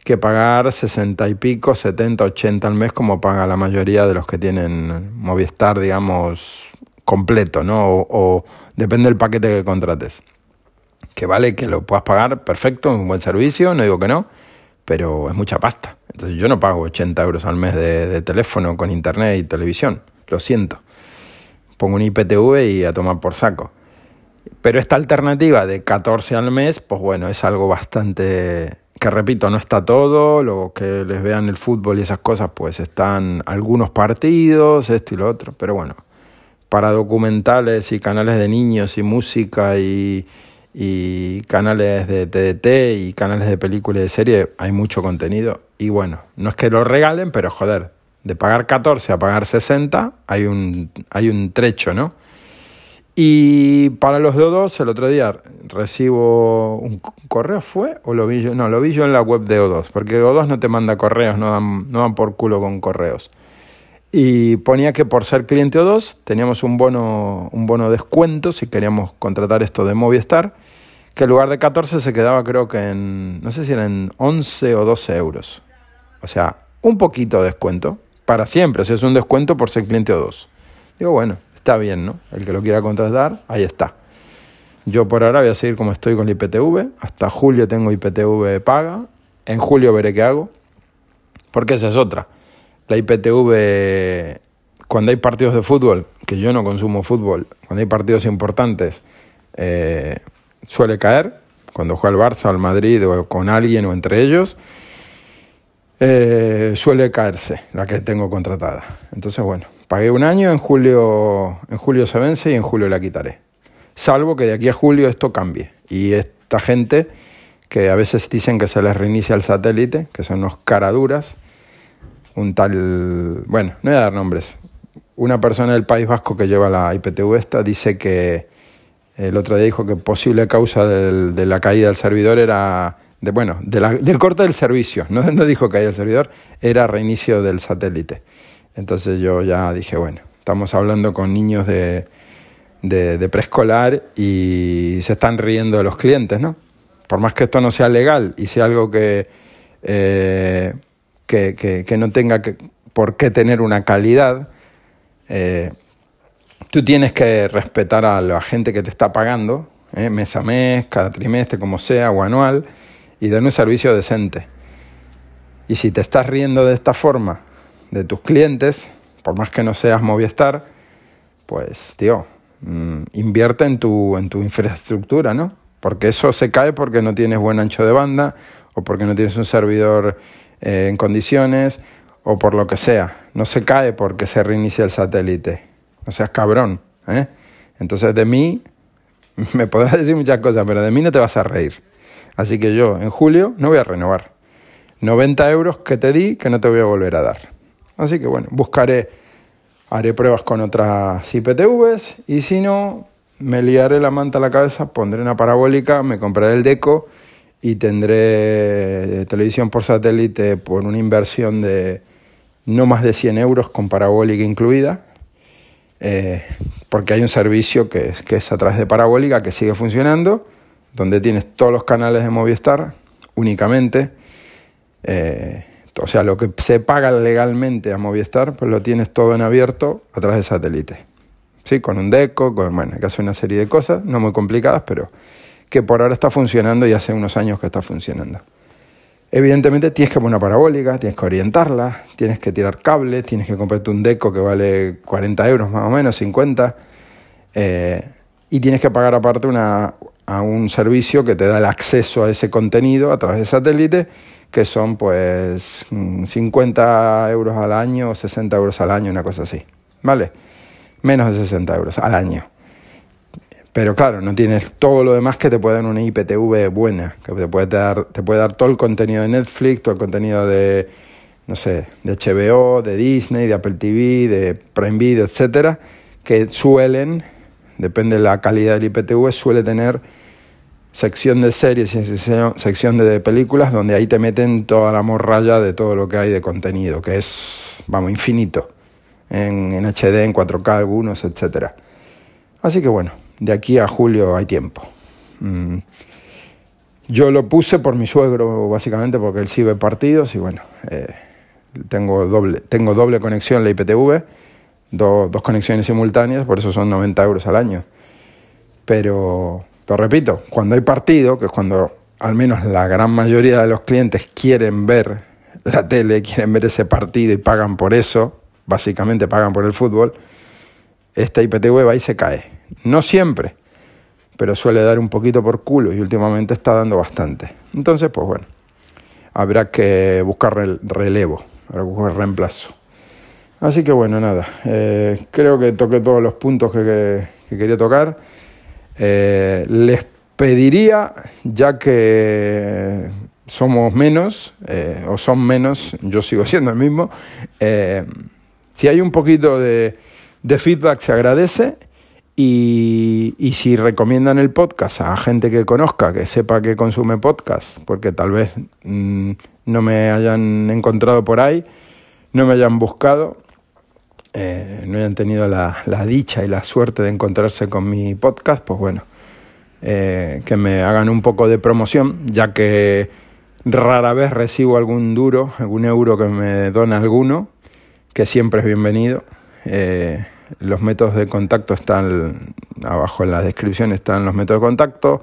S1: que pagar 60 y pico, 70, 80 al mes como paga la mayoría de los que tienen Movistar, digamos, completo, ¿no? O, o depende del paquete que contrates. Que vale que lo puedas pagar perfecto, un buen servicio, no digo que no, pero es mucha pasta. Entonces yo no pago 80 euros al mes de, teléfono con internet y televisión, lo siento. Pongo un IPTV y a tomar por saco. Pero esta alternativa de 14 al mes, pues bueno, es algo bastante que repito, no está todo, lo que les vean el fútbol y esas cosas, pues están algunos partidos, esto y lo otro, pero bueno, para documentales y canales de niños y música y, y canales de TDT y canales de película y de serie hay mucho contenido. Y bueno, no es que lo regalen, pero joder, de pagar 14 a pagar 60 hay un, hay un trecho, ¿no? Y para los O2, el otro día recibo un correo, ¿fue? ¿O lo vi yo? No, lo vi yo en la web de O2, porque O2 no te manda correos, no dan, no dan por culo con correos. Y ponía que por ser cliente O2 teníamos un bono, un bono descuento si queríamos contratar esto de Movistar que en lugar de 14 se quedaba creo que en, no sé si eran 11 o 12 euros. O sea, un poquito de descuento, para siempre, o sea, es un descuento por ser cliente o dos. Digo, bueno, está bien, ¿no? El que lo quiera contratar, ahí está. Yo por ahora voy a seguir como estoy con la IPTV, hasta julio tengo IPTV paga, en julio veré qué hago, porque esa es otra. La IPTV, cuando hay partidos de fútbol, que yo no consumo fútbol, cuando hay partidos importantes, eh, suele caer cuando juega el Barça el Madrid o con alguien o entre ellos. Eh, suele caerse la que tengo contratada. Entonces, bueno, pagué un año, en julio, en julio se vence y en julio la quitaré. Salvo que de aquí a julio esto cambie. Y esta gente que a veces dicen que se les reinicia el satélite, que son unos caraduras, un tal, bueno, no voy a dar nombres, una persona del País Vasco que lleva la IPTV esta dice que el otro día dijo que posible causa de la caída del servidor era, de, bueno, del corte del servicio, [LAUGHS] no, no dijo caída del servidor, era reinicio del satélite. Entonces yo ya dije, bueno, estamos hablando con niños de, de, preescolar y se están riendo de los clientes, ¿no? Por más que esto no sea legal y sea algo que, eh, que, no tenga que, por qué tener una calidad, eh, Tú tienes que respetar a la gente que te está pagando, ¿eh? mes a mes, cada trimestre, como sea, o anual, y dar un servicio decente. Y si te estás riendo de esta forma de tus clientes, por más que no seas Movistar, pues, tío, mm, invierte en tu, en tu infraestructura, ¿no? Porque eso se cae porque no tienes buen ancho de banda, o porque no tienes un servidor eh, en condiciones, o por lo que sea. No se cae porque se reinicia el satélite no seas cabrón. ¿eh? Entonces de mí [LAUGHS] me podrás decir muchas cosas, pero de mí no te vas a reír. Así que yo en julio no voy a renovar. 90 euros que te di que no te voy a volver a dar. Así que bueno, buscaré, haré pruebas con otras IPTVs y si no, me liaré la manta a la cabeza, pondré una parabólica, me compraré el deco y tendré televisión por satélite por una inversión de no más de 100 euros con parabólica incluida eh, porque hay un servicio que es, que es a través de parabólica que sigue funcionando, donde tienes todos los canales de Movistar únicamente. Eh, o sea, lo que se paga legalmente a Movistar, pues lo tienes todo en abierto a través de satélite. Sí, con un deco, con, bueno, que hace una serie de cosas, no muy complicadas, pero que por ahora está funcionando y hace unos años que está funcionando. Evidentemente tienes que poner una parabólica, tienes que orientarla, tienes que tirar cable, tienes que comprarte un deco que vale 40 euros más o menos, 50, eh, y tienes que pagar aparte una, a un servicio que te da el acceso a ese contenido a través de satélite, que son pues 50 euros al año o 60 euros al año, una cosa así, ¿vale? Menos de 60 euros al año. Pero claro, no tienes todo lo demás que te puede dar una IPTV buena, que te puede dar, te puede dar todo el contenido de Netflix, todo el contenido de, no sé, de HBO, de Disney, de Apple TV, de Prime Video, etcétera, que suelen, depende de la calidad del IPTV, suele tener sección de series y sección de películas donde ahí te meten toda la morralla de todo lo que hay de contenido, que es, vamos, infinito. en, en HD, en 4K algunos, etc. Así que bueno, de aquí a julio hay tiempo. Mm. Yo lo puse por mi suegro, básicamente, porque él sí ve partidos y bueno, eh, tengo, doble, tengo doble conexión la IPTV, dos conexiones simultáneas, por eso son 90 euros al año. Pero, pero repito, cuando hay partido, que es cuando al menos la gran mayoría de los clientes quieren ver la tele, quieren ver ese partido y pagan por eso, básicamente pagan por el fútbol, esta IPTV va y se cae. No siempre, pero suele dar un poquito por culo y últimamente está dando bastante. Entonces, pues bueno, habrá que buscar relevo, habrá que buscar reemplazo. Así que bueno, nada, eh, creo que toqué todos los puntos que, quería tocar. Eh, les pediría, ya que somos menos, eh, o son menos, yo sigo siendo el mismo, si hay un poquito de, de feedback se agradece y, si recomiendan el podcast a gente que conozca, que sepa que consume podcast, porque tal vez mm, no me hayan encontrado por ahí, no me hayan buscado, eh, no hayan tenido la, dicha y la suerte de encontrarse con mi podcast, pues bueno, eh, que me hagan un poco de promoción, ya que rara vez recibo algún duro, algún euro que me dona alguno, que siempre es bienvenido. Eh, los métodos de contacto están abajo en la descripción, están los métodos de contacto.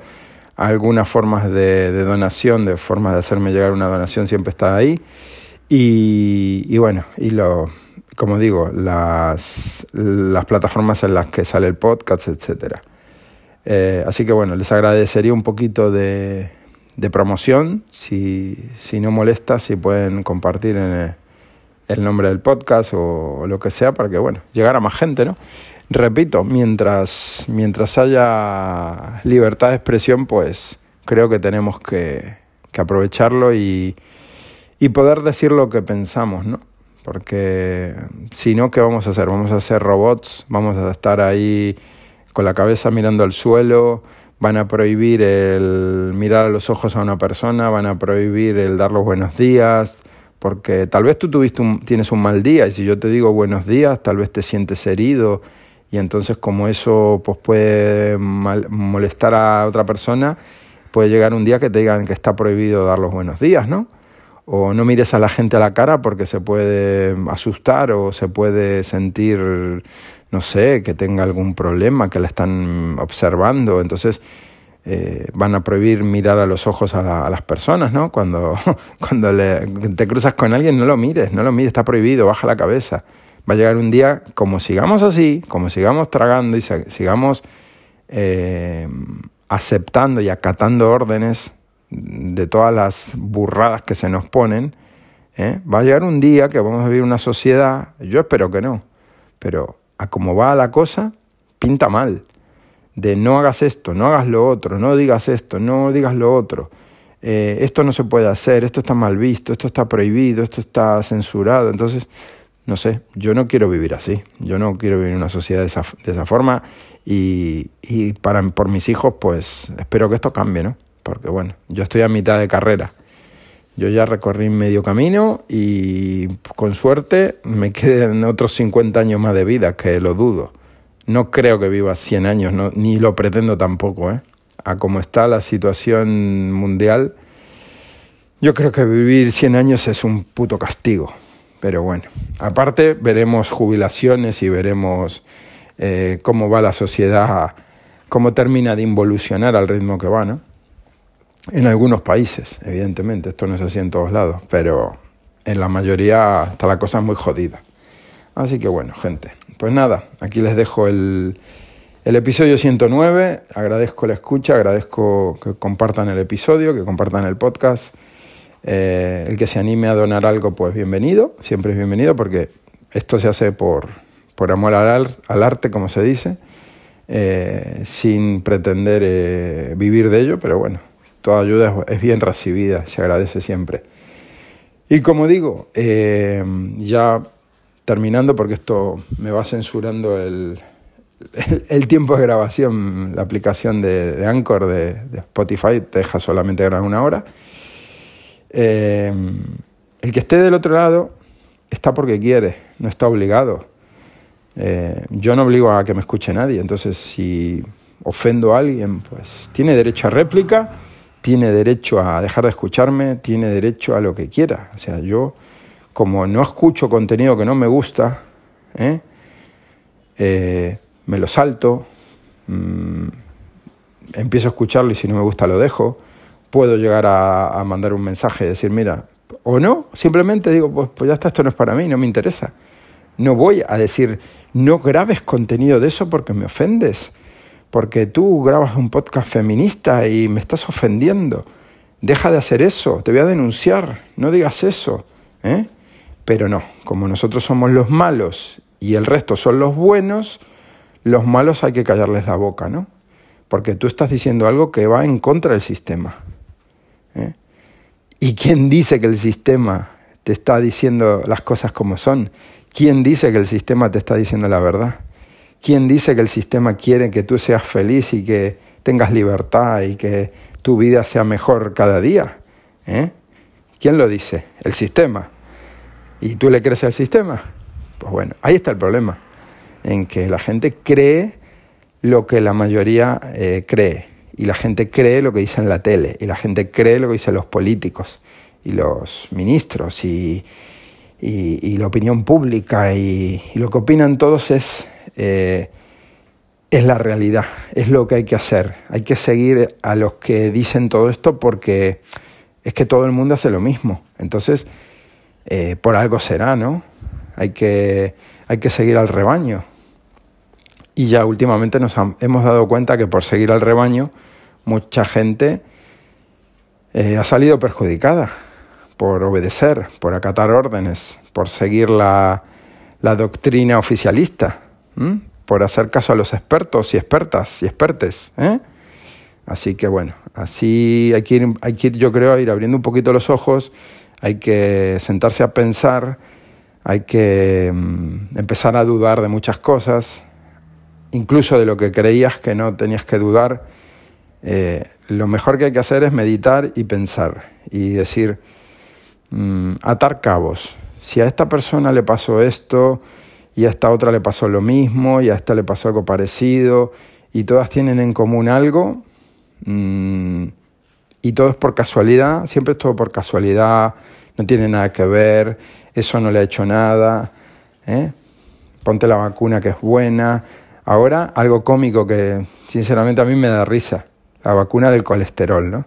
S1: Algunas formas de, donación, de formas de hacerme llegar una donación siempre está ahí. Y, bueno, y lo, como digo, las, las plataformas en las que sale el podcast, etc. Eh, así que bueno, les agradecería un poquito de, promoción, si, si no molesta, si pueden compartir en, el nombre del podcast o, lo que sea para que, bueno, llegara más gente, ¿no? Repito, mientras, mientras haya libertad de expresión, pues creo que tenemos que, que aprovecharlo y, y poder decir lo que pensamos, ¿no? Porque si no, ¿qué vamos a hacer? Vamos a ser robots, vamos a estar ahí con la cabeza mirando al suelo, van a prohibir el mirar a los ojos a una persona, van a prohibir el dar los buenos días, porque tal vez tú tuviste tienes un mal día y si yo te digo buenos días, tal vez te sientes herido y entonces como eso pues puede molestar a otra persona, puede llegar un día que te digan que está prohibido dar los buenos días, ¿no? O no mires a la gente a la cara porque se puede asustar o se puede sentir, no sé, que tenga algún problema, que la están observando. Entonces, eh, van a prohibir mirar a los ojos a, las personas, ¿no? Cuando, [LAUGHS] cuando te cruzas con alguien, no lo mires, no lo mires, está prohibido, baja la cabeza. Va a llegar un día, como sigamos así, como sigamos tragando y sigamos eh, aceptando y acatando órdenes de todas las burradas que se nos ponen, ¿eh? va a llegar un día que vamos a vivir una sociedad, yo espero que no, pero a como va la cosa, pinta mal de no hagas esto, no hagas lo otro, no digas esto, no digas lo otro, eh, esto no se puede hacer, esto está mal visto, esto está prohibido, esto está censurado. Entonces, no sé, yo no quiero vivir así, yo no quiero vivir en una sociedad de esa, de esa forma y, y para, por mis hijos, pues espero que esto cambie, ¿no? Porque bueno, yo estoy a mitad de carrera. Yo ya recorrí medio camino y con suerte me [LAUGHS] quedan otros 50 años más de vida, que lo dudo. No creo que viva 100 años, no, ni lo pretendo tampoco. ¿eh? A cómo está la situación mundial, yo creo que vivir 100 años es un puto castigo. Pero bueno, aparte veremos jubilaciones y veremos eh, cómo va la sociedad, cómo termina de involucionar al ritmo que va, ¿no? En algunos países, evidentemente, esto no es así en todos lados, pero en la mayoría está la cosa muy jodida. Así que bueno, gente, pues nada, aquí les dejo el, el episodio 109. Agradezco la escucha, agradezco que compartan el episodio, que compartan el podcast. Eh, el que se anime a donar algo, pues bienvenido, siempre es bienvenido porque esto se hace por, por amor al, al, arte, como se dice, eh, sin pretender eh, vivir de ello, pero bueno, toda ayuda es, bien recibida, se agradece siempre. Y como digo, ya terminando porque esto me va censurando el, el, tiempo de grabación, la aplicación de, Anchor de, Spotify te deja solamente grabar una hora. Eh, el que esté del otro lado está porque quiere, no está obligado. Eh, yo no obligo a que me escuche nadie, entonces si ofendo a alguien, pues tiene derecho a réplica, tiene derecho a dejar de escucharme, tiene derecho a lo que quiera. O sea, yo como no escucho contenido que no me gusta, ¿eh? Eh, me lo salto, mm, empiezo a escucharlo y si no me gusta lo dejo, puedo llegar a, mandar un mensaje y decir, mira, o no, simplemente digo, pues, pues ya está, esto no es para mí, no me interesa. No voy a decir, no grabes contenido de eso porque me ofendes, porque tú grabas un podcast feminista y me estás ofendiendo. Deja de hacer eso, te voy a denunciar, no digas eso. ¿eh? Pero no, como nosotros somos los malos y el resto son los buenos, los malos hay que callarles la boca, ¿no? Porque tú estás diciendo algo que va en contra del sistema. ¿eh? ¿Y quién dice que el sistema te está diciendo las cosas como son? ¿Quién dice que el sistema te está diciendo la verdad? ¿Quién dice que el sistema quiere que tú seas feliz y que tengas libertad y que tu vida sea mejor cada día? ¿Eh? ¿Quién lo dice? El sistema. ¿Y tú le crees al sistema? Pues bueno, ahí está el problema, en que la gente cree lo que la mayoría eh, cree, y la gente cree lo que dice en la tele, y la gente cree lo que dicen los políticos, y los ministros, y, y, la opinión pública y, lo que opinan todos es, eh, es la realidad, es lo que hay que hacer. Hay que seguir a los que dicen todo esto porque es que todo el mundo hace lo mismo. Entonces, eh, por algo será, ¿no? Hay que, hay que seguir al rebaño. Y ya últimamente nos hemos dado cuenta que por seguir al rebaño, mucha gente eh, ha salido perjudicada por obedecer, por acatar órdenes, por seguir la, doctrina oficialista, por hacer caso a los expertos y expertas y expertes. ¿eh? Así que bueno, así hay que, ir, hay que ir, yo creo, a ir abriendo un poquito los ojos, hay que sentarse a pensar, hay que mm, empezar a dudar de muchas cosas, incluso de lo que creías que no tenías que dudar. Eh, lo mejor que hay que hacer es meditar y pensar y decir, Mm, atar cabos. Si a esta persona le pasó esto y a esta otra le pasó lo mismo y a esta le pasó algo parecido y todas tienen en común algo mm, y todo es por casualidad, siempre es todo por casualidad, no tiene nada que ver, eso no le ha hecho nada, ¿eh? ponte la vacuna que es buena. Ahora algo cómico que sinceramente a mí me da risa, la vacuna del colesterol, ¿no?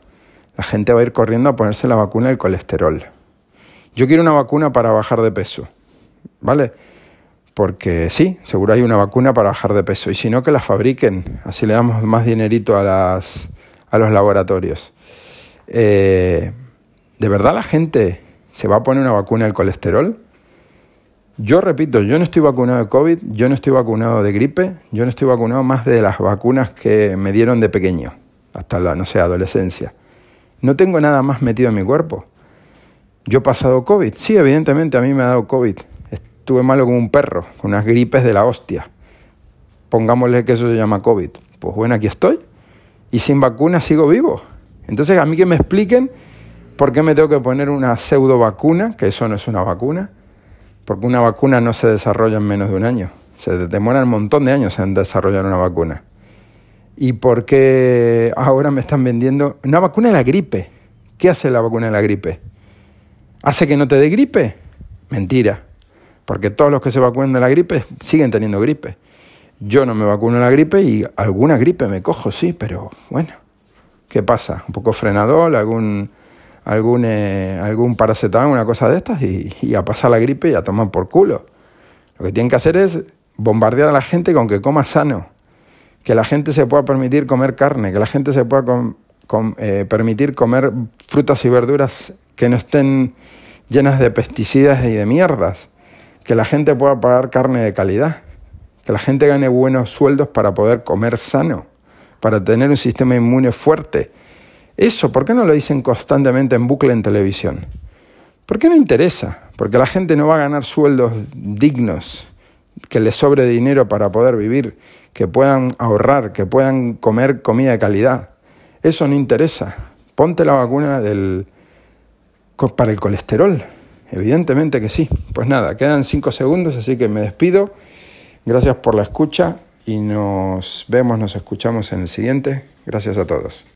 S1: La gente va a ir corriendo a ponerse la vacuna del colesterol. Yo quiero una vacuna para bajar de peso, ¿vale? Porque sí, seguro hay una vacuna para bajar de peso. Y si no, que la fabriquen. Así le damos más dinerito a, las, a los laboratorios. Eh, ¿De verdad la gente se va a poner una vacuna del colesterol? Yo repito, yo no estoy vacunado de COVID, yo no estoy vacunado de gripe, yo no estoy vacunado más de las vacunas que me dieron de pequeño, hasta la, no sé, adolescencia. No tengo nada más metido en mi cuerpo. Yo he pasado COVID. Sí, evidentemente a mí me ha dado COVID. Estuve malo como un perro, con unas gripes de la hostia. Pongámosle que eso se llama COVID. Pues bueno, aquí estoy. Y sin vacuna sigo vivo. Entonces a mí que me expliquen por qué me tengo que poner una pseudo vacuna, que eso no es una vacuna, porque una vacuna no se desarrolla en menos de un año. Se demora un montón de años en desarrollar una vacuna. ¿Y por qué ahora me están vendiendo una vacuna de la gripe? ¿Qué hace la vacuna de la gripe? ¿Hace que no te dé gripe? Mentira, porque todos los que se vacunan de la gripe siguen teniendo gripe. Yo no me vacuno de la gripe y alguna gripe me cojo, sí, pero bueno, ¿qué pasa? Un poco frenador, algún, algún, eh, algún paracetamol, una cosa de estas y, a pasar la gripe y a tomar por culo. Lo que tienen que hacer es bombardear a la gente con que coma sano, que la gente se pueda permitir comer carne, que la gente se pueda eh, permitir comer frutas y verduras que no estén llenas de pesticidas y de mierdas, que la gente pueda pagar carne de calidad, que la gente gane buenos sueldos para poder comer sano, para tener un sistema inmune fuerte. Eso, ¿por qué no lo dicen constantemente en bucle en televisión? ¿Por qué no interesa? Porque la gente no va a ganar sueldos dignos, que les sobre dinero para poder vivir, que puedan ahorrar, que puedan comer comida de calidad. Eso no interesa. Ponte la vacuna del, para el colesterol. Evidentemente que sí. Pues nada, quedan cinco segundos, así que me despido. Gracias por la escucha y nos vemos, nos escuchamos en el siguiente. Gracias a todos.